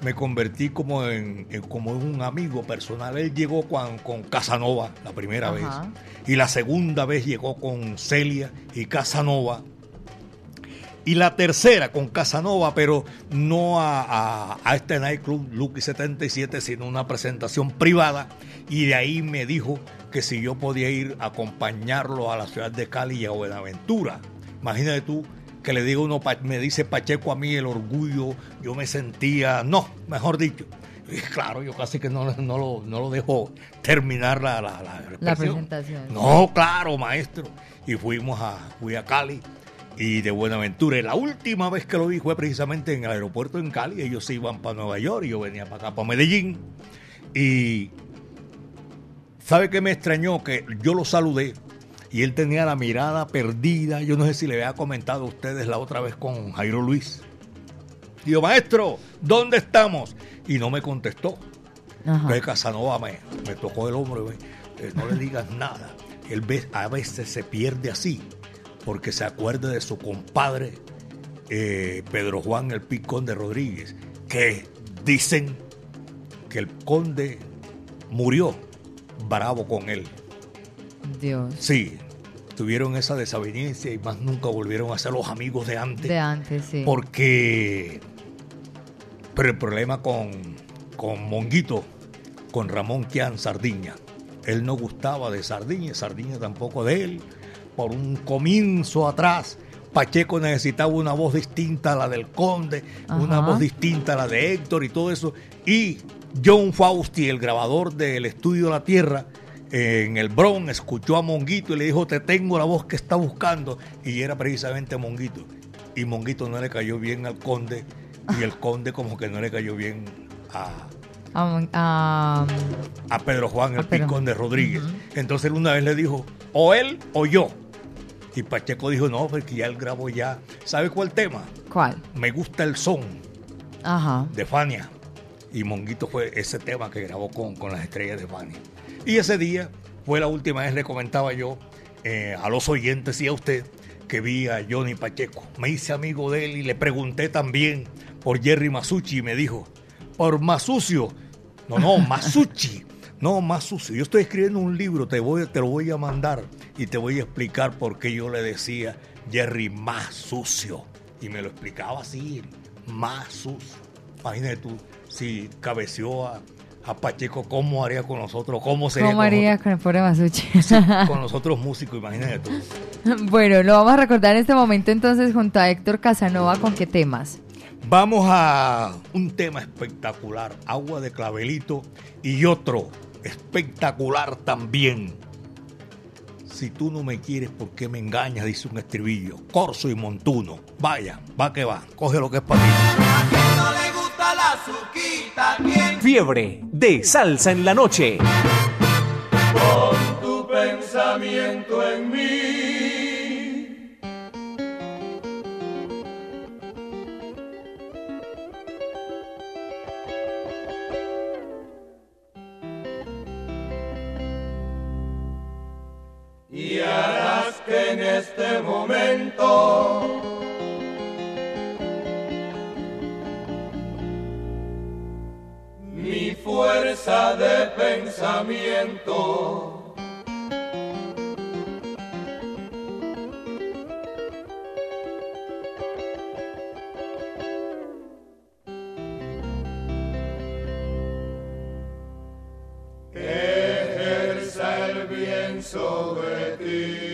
me convertí como en, en- como en un amigo personal. Él llegó con, con Casanova la primera Ajá. vez y la segunda vez llegó con Celia y Casanova. Y la tercera con Casanova, pero no a, a- a este nightclub Lucky 77, sino una presentación privada. Y de ahí me dijo que si yo podía ir a acompañarlo a la ciudad de Cali y a Buenaventura. Imagínate tú que le digo uno, me dice Pacheco a mí el orgullo, yo me sentía, no, mejor dicho. Y claro, yo casi que no, no lo, no lo dejo terminar la, la, la presentación. No, claro, maestro. Y fuimos a, fui a Cali y de Buenaventura. Y la última vez que lo vi fue precisamente en el aeropuerto en Cali. Ellos se iban para Nueva York y yo venía para acá, para Medellín. Y ¿sabe qué me extrañó? Que yo lo saludé y él tenía la mirada perdida. Yo no sé si le había comentado a ustedes la otra vez con Jairo Luis. Digo, maestro, ¿dónde estamos? Y no me contestó. Ajá. Casanova me, me tocó el hombro y me eh, no le digas nada. Él ve- a veces se pierde así, porque se acuerda de su compadre eh, Pedro Juan el Pi Conde Rodríguez, que dicen que el conde murió bravo con él. Dios. Sí, tuvieron esa desaveniencia y más nunca volvieron a ser los amigos de antes. De antes, sí. Porque. Pero el problema con, con Monguito, con Ramón Quian Sardiña, él no gustaba de Sardiña, Sardiña tampoco de él. Por un comienzo atrás, Pacheco necesitaba una voz distinta a la del Conde, una voz distinta a la de Héctor y todo eso. Y John Fausti, el grabador del estudio La Tierra, en el Bronx, escuchó a Monguito y le dijo, te tengo la voz que está buscando. Y era precisamente Monguito. Y Monguito no le cayó bien al conde y el conde como que no le cayó bien a, a Pedro Juan, el. Picón de Rodríguez. Entonces él una vez le dijo, o él o yo. Y Pacheco dijo, no, porque ya él grabó ya. ¿Sabe cuál tema? ¿Cuál? Me gusta el son Ajá. de Fania. Y Monguito fue ese tema que grabó con, con las estrellas de Fania. Y ese día fue la última vez, le comentaba yo eh, a los oyentes y a usted, que vi a Johnny Pacheco. Me hice amigo de él y le pregunté también por Jerry Masucci y me dijo, por Masucio. No, no, Masucci. No, más sucio. Yo estoy escribiendo un libro, te, voy, te lo voy a mandar y te voy a explicar por qué yo le decía Jerry más sucio. Y me lo explicaba así, más sucio. Imagínate tú, si cabeció a, a Pacheco, ¿cómo haría con nosotros? ¿Cómo sería ¿Cómo con, haría con el pobre Masucci? nosotros, con nosotros músicos? Imagínate tú. bueno, lo vamos a recordar en este momento entonces junto a Héctor Casanova con qué temas. Vamos a un tema espectacular, agua de clavelito y otro espectacular también. Si tú no me quieres, ¿por qué me engañas? Dice un estribillo. Corso y montuno. Vaya, va que va. Coge lo que es para ti. Gusta la azuquita, ¿quién? Fiebre de salsa en la noche. Pon tu pensamiento en mí. Y harás que en este momento. Mi fuerza de pensamiento. Ejerza el bien sobre ti.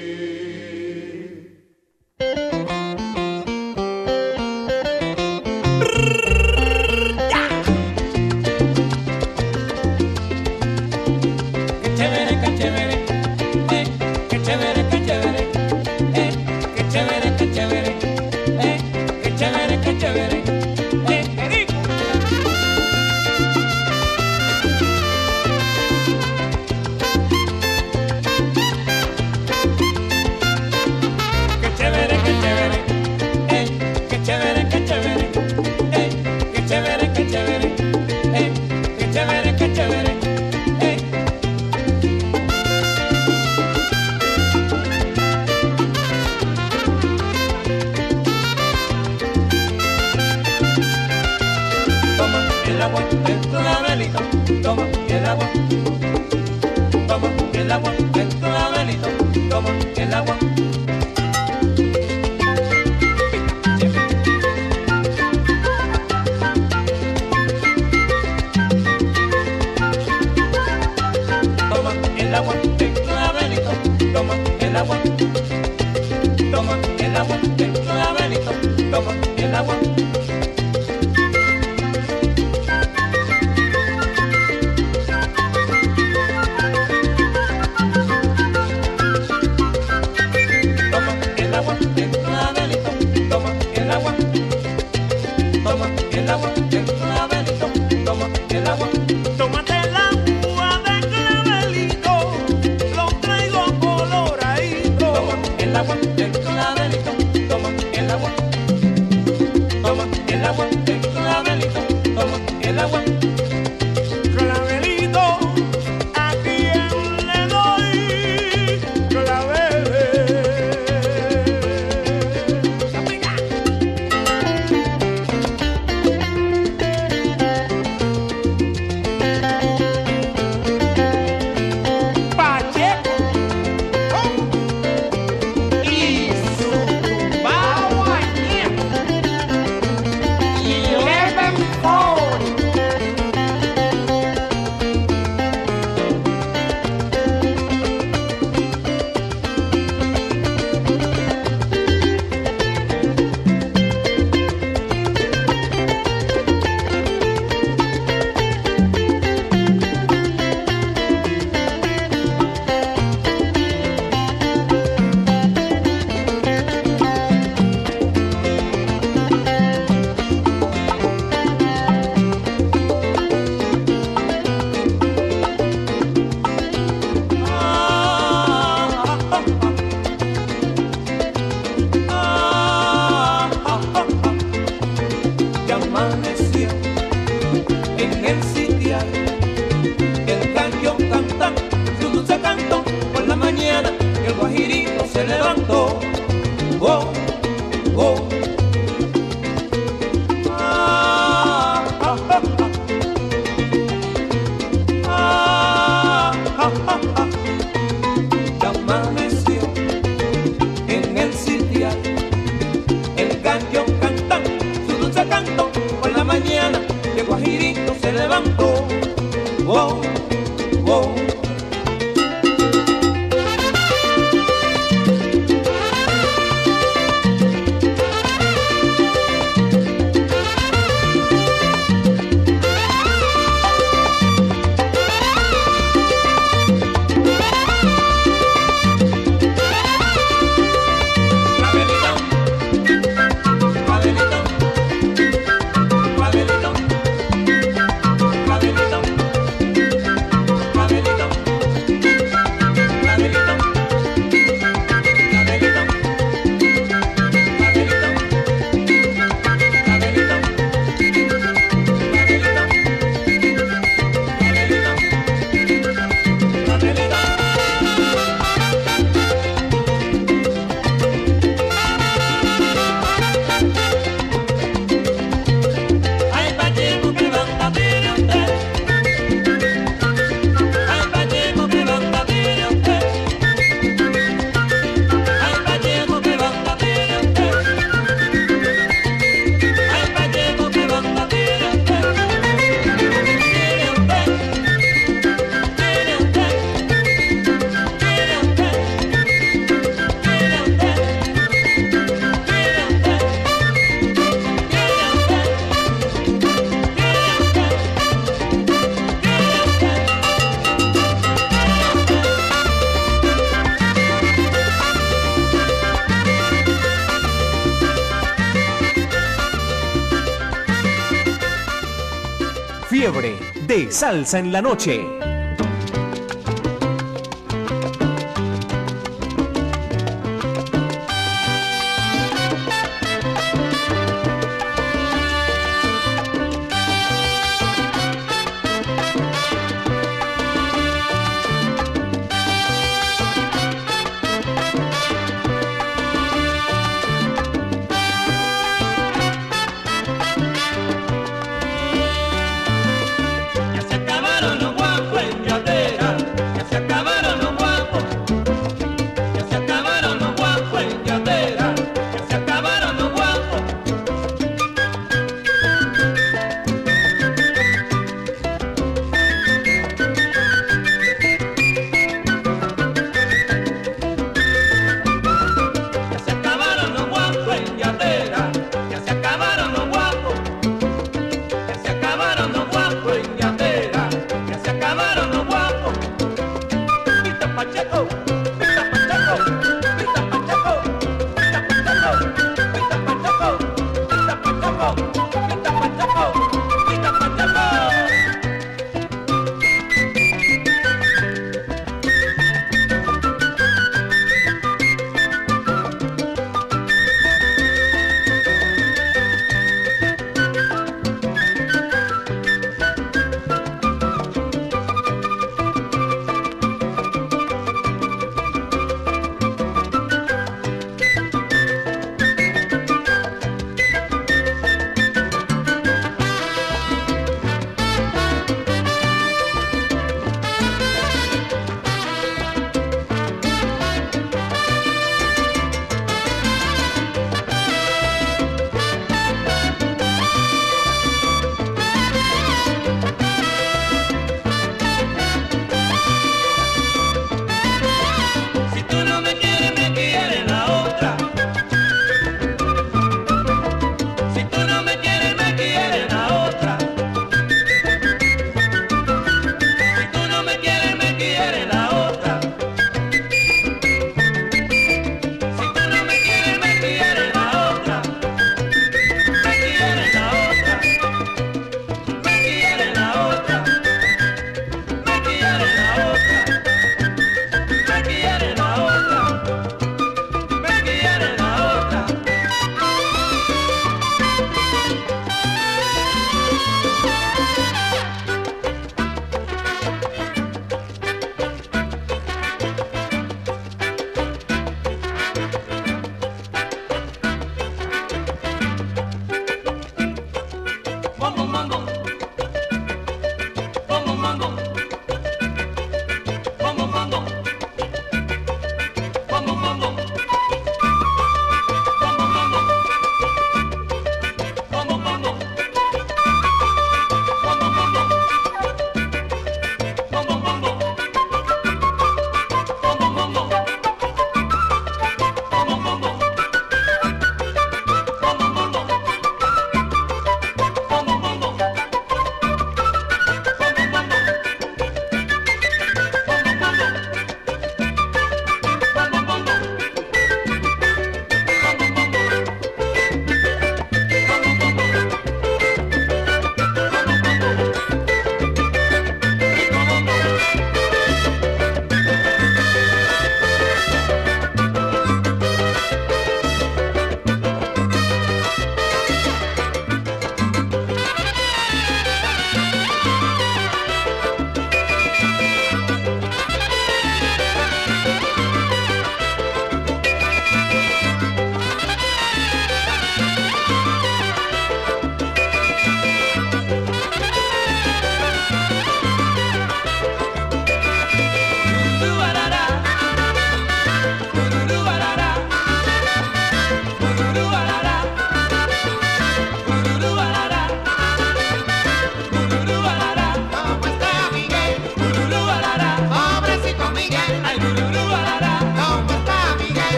Salsa en la noche.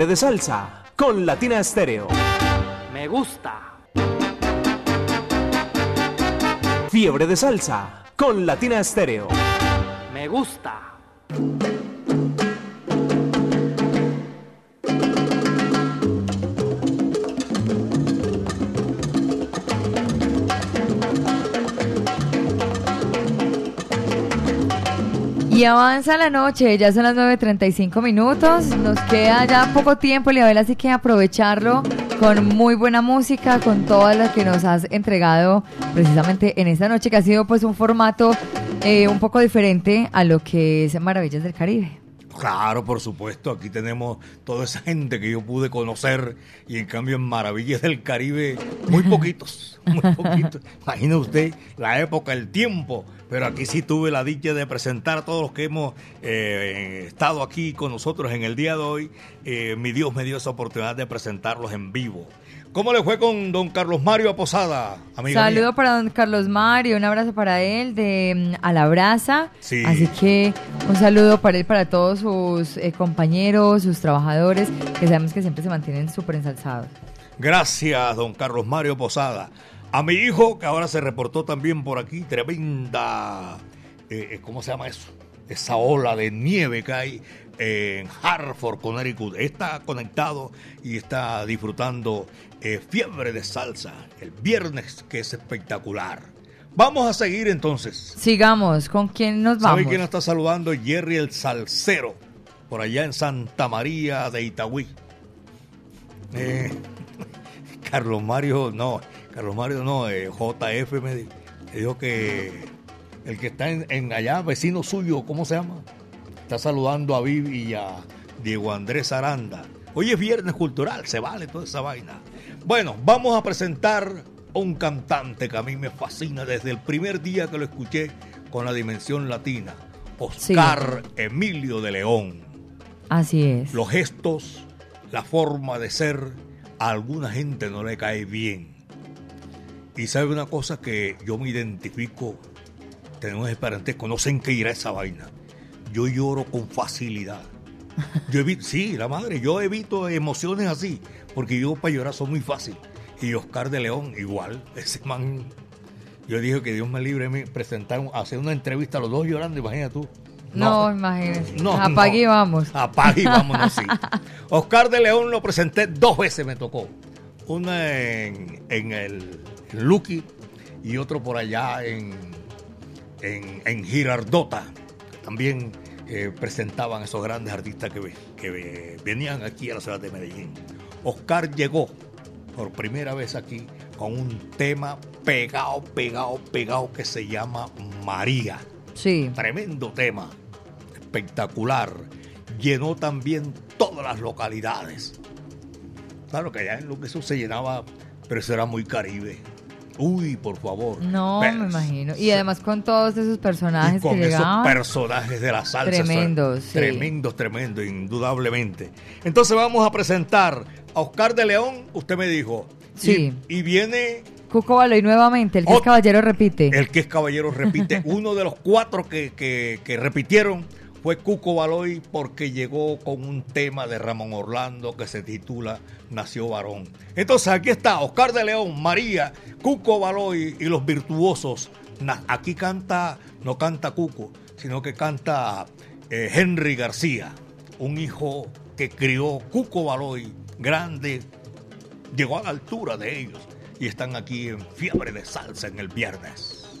Fiebre de salsa con Latina Stereo. Me gusta. Fiebre de salsa con Latina Stereo. Me gusta. Y avanza la noche, ya son las 9.35 minutos, nos queda ya poco tiempo, Liabel, así que aprovecharlo con muy buena música, con toda la que nos has entregado precisamente en esta noche, que ha sido pues un formato eh, un poco diferente a lo que es Maravillas del Caribe. Claro, por supuesto, aquí tenemos toda esa gente que yo pude conocer y en cambio en Maravillas del Caribe muy poquitos, muy poquitos. Imagina usted la época, el tiempo, pero aquí sí tuve la dicha de presentar a todos los que hemos eh, estado aquí con nosotros en el día de hoy. Eh, mi Dios me dio esa oportunidad de presentarlos en vivo. ¿Cómo le fue con don Carlos Mario Posada, amiga Saludo mía? para don Carlos Mario, un abrazo para él de mm, A la Brasa. Sí. Así que un saludo para él, para todos sus eh, compañeros, sus trabajadores, que sabemos que siempre se mantienen súper ensalzados. Gracias, don Carlos Mario Posada. A mi hijo, que ahora se reportó también por aquí, tremenda, eh, eh, ¿cómo se llama eso? Esa ola de nieve que hay en Hartford, Connecticut. Está conectado y está disfrutando eh, Fiebre de Salsa el viernes, que es espectacular. Vamos a seguir entonces. Sigamos, ¿con quién nos ¿Sabe vamos? quién está saludando? Jerry el Salcero, por allá en Santa María de Itagüí. Eh, Carlos Mario, no, Carlos Mario no, eh, JF me, di- me dijo que el que está en, en allá, vecino suyo, ¿cómo se llama? Está saludando a Vivi y a Diego Andrés Aranda. Hoy es viernes cultural, se vale toda esa vaina. Bueno, vamos a presentar a un cantante que a mí me fascina desde el primer día que lo escuché con la dimensión latina, Oscar Emilio de León. Así es. Los gestos, la forma de ser, a alguna gente no le cae bien. Y sabe una cosa que yo me identifico, tenemos parentesco, no sé en qué irá esa vaina. Yo lloro con facilidad. Yo evito, sí, la madre, yo evito emociones así, porque yo para llorar soy muy fácil. Y Oscar de León, igual, ese man. Yo dije que Dios me libre de mí presentar, hacer una entrevista, los dos llorando, imagina tú. No, imagínese. No, Apague y no. vamos. Apague y vámonos, sí. Oscar de León lo presenté dos veces, me tocó. Una en, en el en Lucky y otro por allá en, en, en Girardota. También eh, presentaban esos grandes artistas que, que ve- venían aquí a la ciudad de Medellín. Oscar llegó por primera vez aquí con un tema pegado, pegado, pegado que se llama María. Sí. Tremendo tema, espectacular. Llenó también todas las localidades. Claro que allá en lo que eso se llenaba, pero eso era muy caribe. Uy, por favor. No, me imagino. Y además con todos esos personajes y con que esos llegaban. personajes de la salsa. Tremendos, sí. Tremendos, tremendos, indudablemente. Entonces vamos a presentar a Oscar de León, usted me dijo. Sí. Y, viene Cuco Baloy nuevamente, el que es caballero repite. el que es caballero, repite. Uno de los cuatro que, que- que repitieron fue Cuco Baloy porque llegó con un tema de Ramón Orlando que se titula Nació varón. Entonces aquí está Oscar de León, María, Cuco Baloy y los virtuosos. Aquí canta, no canta Cuco, sino que canta eh, Henry García, un hijo que crió Cuco Baloy, grande, llegó a la altura de ellos y están aquí en fiebre de salsa en el viernes.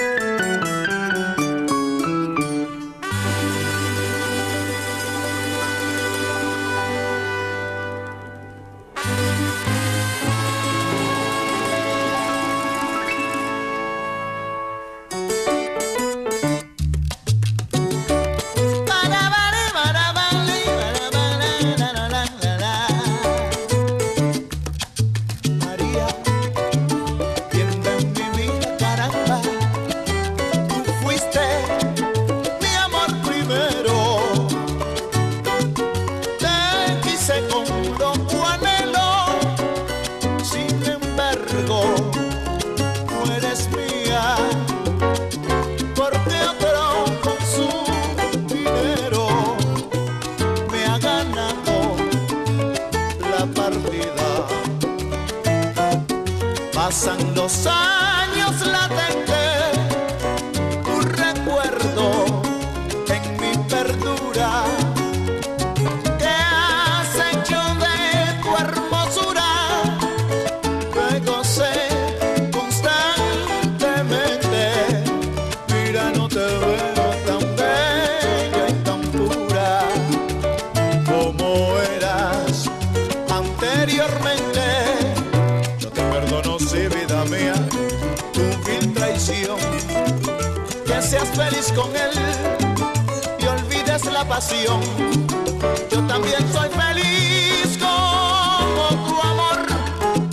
Yo también soy feliz como tu amor.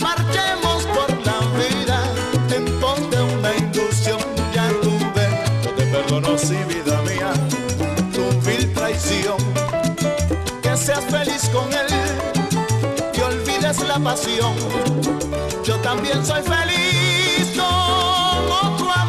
Marchemos por la vida en pos una ilusión. Ya tuve, yo te perdono, sí, vida mía, tu vil traición. Que seas feliz con él y olvides la pasión. Yo también soy feliz como tu amor.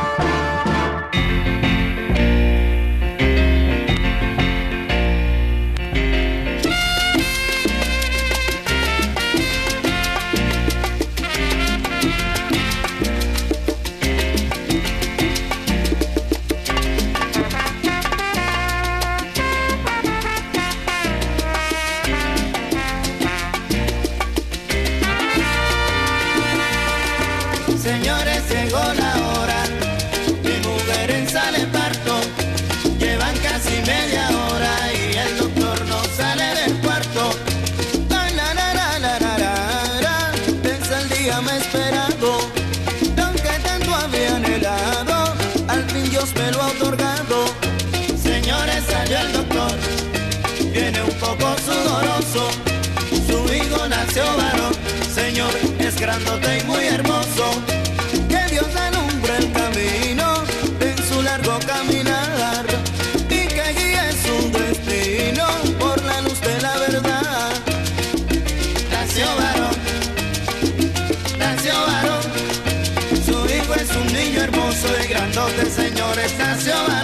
flores nació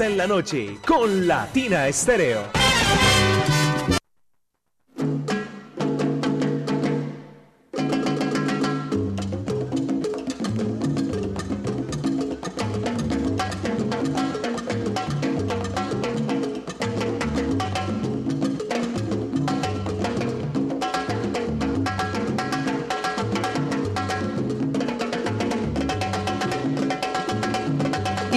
en la noche con Latina Estéreo.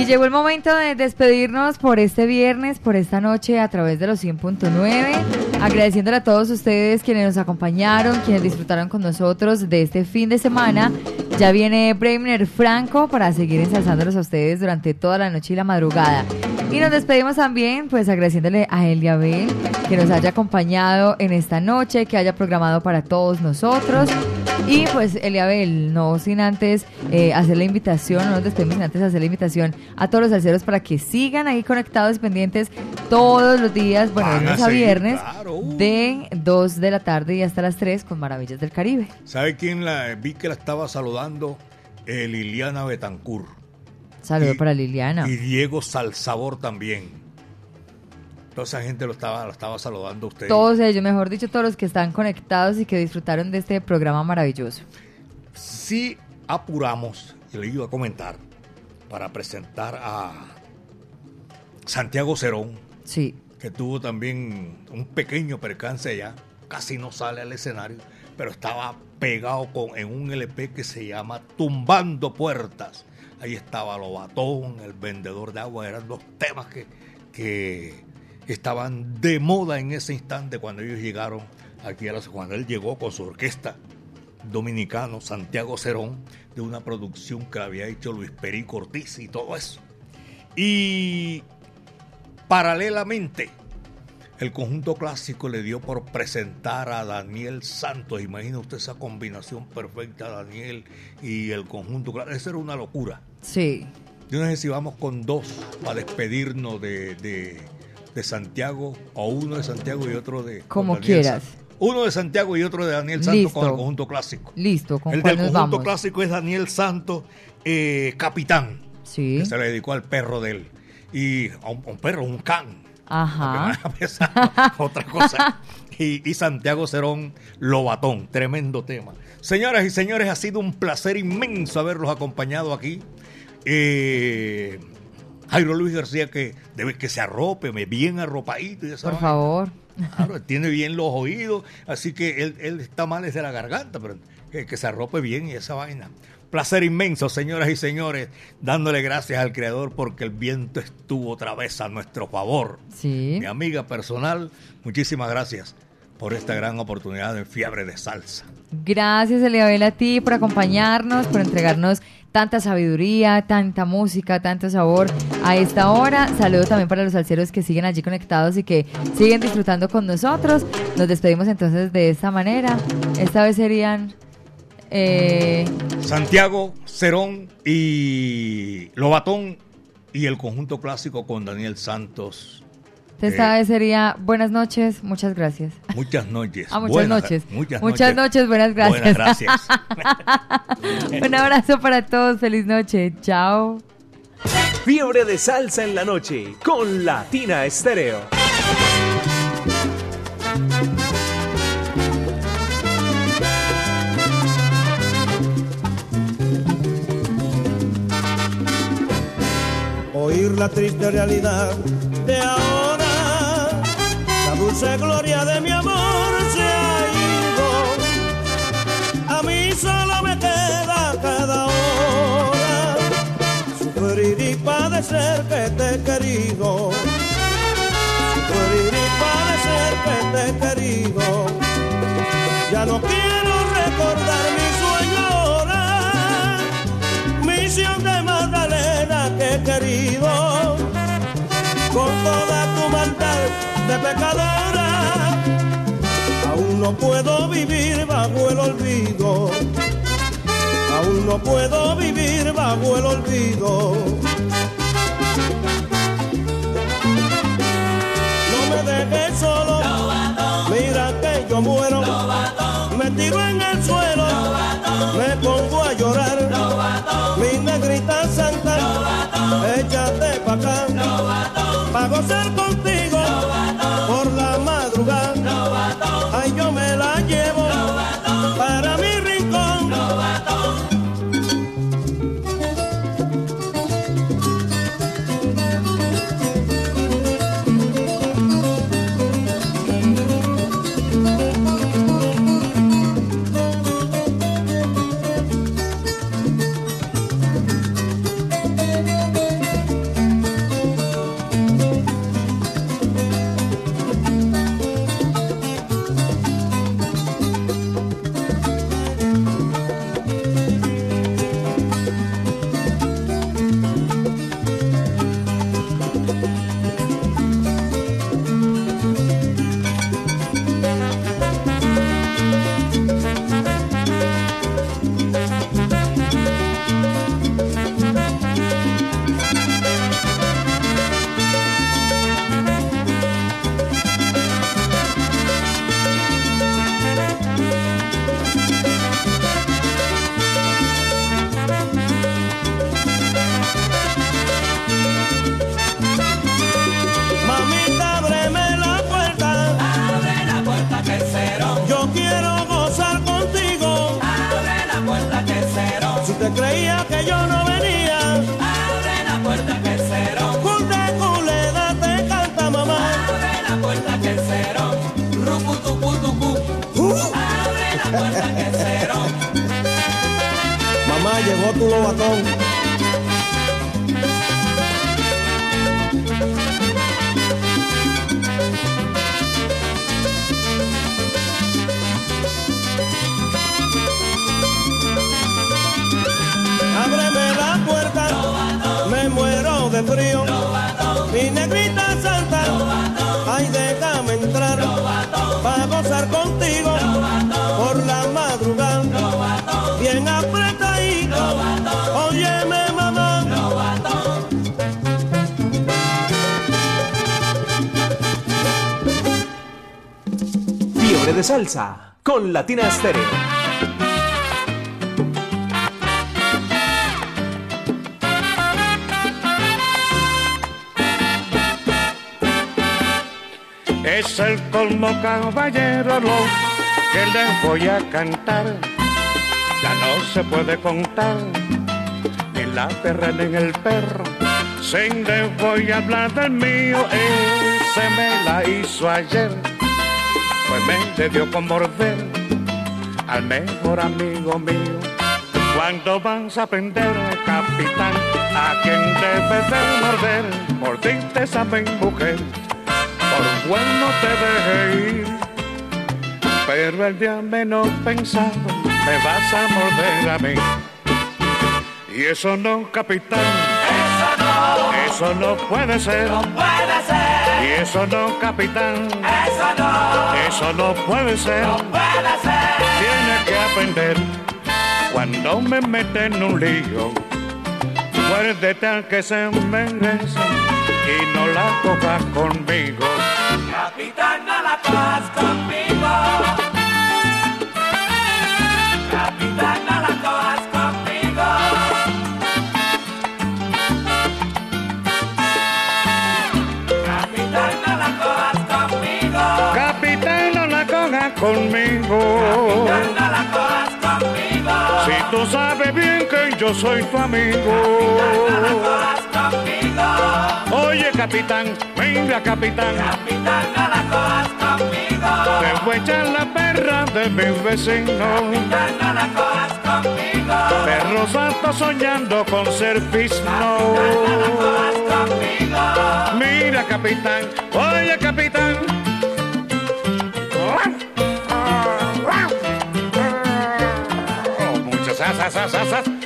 Llegó el momento de despedirnos por este viernes, por esta noche a través de los 100.9, agradeciéndole a todos ustedes quienes nos acompañaron, quienes disfrutaron con nosotros de este fin de semana. Ya viene Bremer Franco para seguir ensalzándolos a ustedes durante toda la noche y la madrugada. Y nos despedimos también, pues agradeciéndole a Elia Bell que nos haya acompañado en esta noche, que haya programado para todos nosotros. Y pues Eliabel, no sin antes eh, hacer la invitación, no nos despedimos antes hacer la invitación a todos los salseros para que sigan ahí conectados y pendientes todos los días, bueno, de a lunes a viernes, claro. de 2 de la tarde y hasta las 3 con Maravillas del Caribe. ¿Sabe quién la vi que la estaba saludando? Eh, Liliana Betancourt. Saludo Y- para Liliana. Y Diego Salsabor también. Toda esa gente lo estaba, lo estaba saludando a usted. Todos ellos, mejor dicho, todos los que están conectados y que disfrutaron de este programa maravilloso. Si apuramos, y le iba a comentar, para presentar a Santiago Cerón, Sí. que tuvo también un pequeño percance allá, casi no sale al escenario, pero estaba pegado con, en un LP que se llama Tumbando Puertas. Ahí estaba Lobatón, el vendedor de agua, eran dos temas que, que estaban de moda en ese instante cuando ellos llegaron aquí a la cuando él llegó con su orquesta dominicano Santiago Cerón de una producción que había hecho Luis Perico Ortiz y todo eso. Y paralelamente el conjunto clásico le dio por presentar a Daniel Santos. Imagina usted esa combinación perfecta, Daniel y el conjunto clásico. Eso era una locura. Sí. Yo no sé si vamos con dos para despedirnos de, de- de Santiago, o uno de Santiago y otro de. Como quieras. Santos. Uno de Santiago y otro de Daniel Santos Listo. con el conjunto clásico. Listo, ¿con El del conjunto vamos? clásico es Daniel Santos, eh, capitán. Sí. Que se le dedicó al perro de él. Y a un, a un perro, un can. Ajá. Otra cosa. Y, y Santiago Cerón Lobatón, tremendo tema. Señoras y señores, ha sido un placer inmenso haberlos acompañado aquí. Eh, Jairo Luis García, que debe que se arrope, me bien arropadito. y esa Por favor. Claro, tiene bien los oídos, así que él, él está mal desde la garganta, pero que, que se arrope bien y esa vaina. Placer inmenso, señoras y señores, dándole gracias al Creador porque el viento estuvo otra vez a nuestro favor. Sí. Mi amiga personal, muchísimas gracias por esta gran oportunidad de Fiebre de Salsa. Gracias, Eliabel, a ti por acompañarnos, por entregarnos tanta sabiduría, tanta música, tanto sabor a esta hora. Saludo también para los salseros que siguen allí conectados y que siguen disfrutando con nosotros. Nos despedimos entonces de esta manera. Esta vez serían... eh, Santiago, Cerón y Lobatón y el conjunto clásico con Daniel Santos. Esta Eh, vez sería buenas noches, muchas gracias. Muchas noches. Ah, muchas Buenas- noches. Muchas, Muchas noches, buenas gracias. Buenas gracias. Un abrazo para todos, feliz noche, chao. Fiebre de salsa en la noche con Latina Estéreo. oír la triste realidad de ahora. Dulce gloria de mi amor se ha ido. A mí solo me queda cada hora sufrir y padecer que te he querido. Sufrir y padecer que te he querido. Ya no quiero recordar mi sueño ahora misión de Magdalena que he querido con toda de pecadora. Aún no puedo vivir bajo el olvido. Aún no puedo vivir bajo el olvido. No me dejes solo. Mira que yo muero. Me tiro en el suelo. Me pongo a llorar. Mi negrita santa. Échate pa' acá. Pa' gozar contigo. Con Latina Estéreo. Es el colmo caballero lo que les voy a cantar. Ya no se puede contar ni la perra ni el perro. Si les voy a hablar del mío, ese me la hizo ayer. Me le dio con morder al mejor amigo mío. Cuando vas a aprender, capitán, a quien debes de morder, mordiste esa mujer por bueno te dejé ir, pero el día menos pensado me vas a morder a mí. Y eso no, capitán, eso no, eso no puede ser, no puede ser. Y eso no, capitán, eso no, eso no puede ser, no puede ser. Tienes que aprender cuando me meten en un lío, muérdete al que se merece y no la cojas conmigo. Capitán, no la cojas yo soy tu amigo. Capitán, la conmigo. Oye, capitán, venga, capitán. Capitán, no la cojas conmigo. Te voy a echar la perra de mis vecinos. Capitán, no la cojas conmigo. Perro santo soñando con ser fisno. Mira, capitán, oye, capitán. Oh, muchas sas, sas, sas,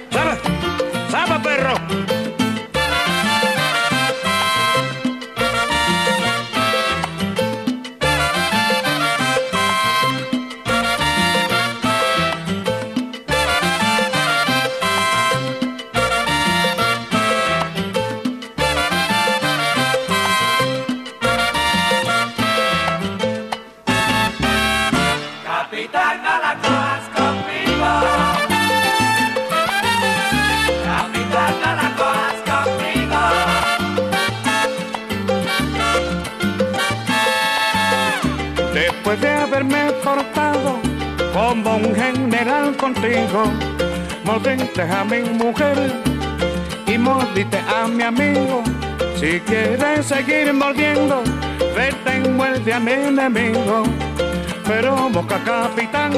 mordiste a mi mujer y mordiste a mi amigo. Si quieres seguir mordiendo, vete muerde a mi enemigo. Pero boca capitán,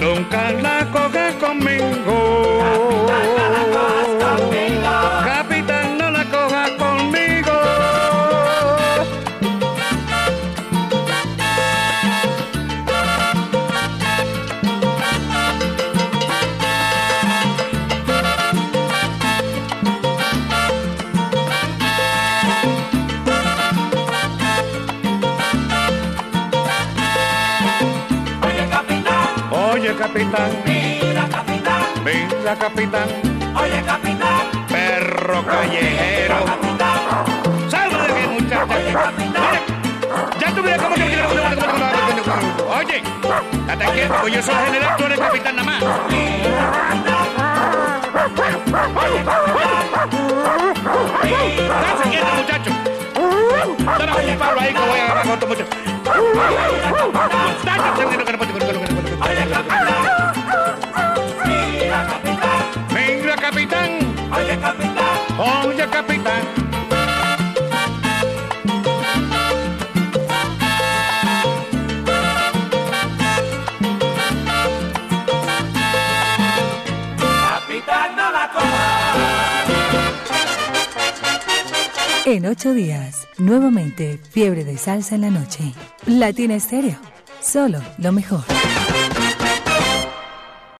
nunca la coges conmigo. Capitán, capitán, mira, capitán. mira, capitán, Oye, capitán, perro callejero. Salve de aquí, muchacha. Oye, ya tú mira cómo que Oye, hasta quieto, pues yo soy general, tú eres capitán nada más. Estate quieto, muchacho. Dame un palo ahí que voy a agarrar con otro muchacho. Muchacho, que no, que no, que no, que no, que no, que Oye, capitán. Capitán. En ocho días, nuevamente, fiebre de salsa en la noche. Latina Estéreo. Solo lo mejor.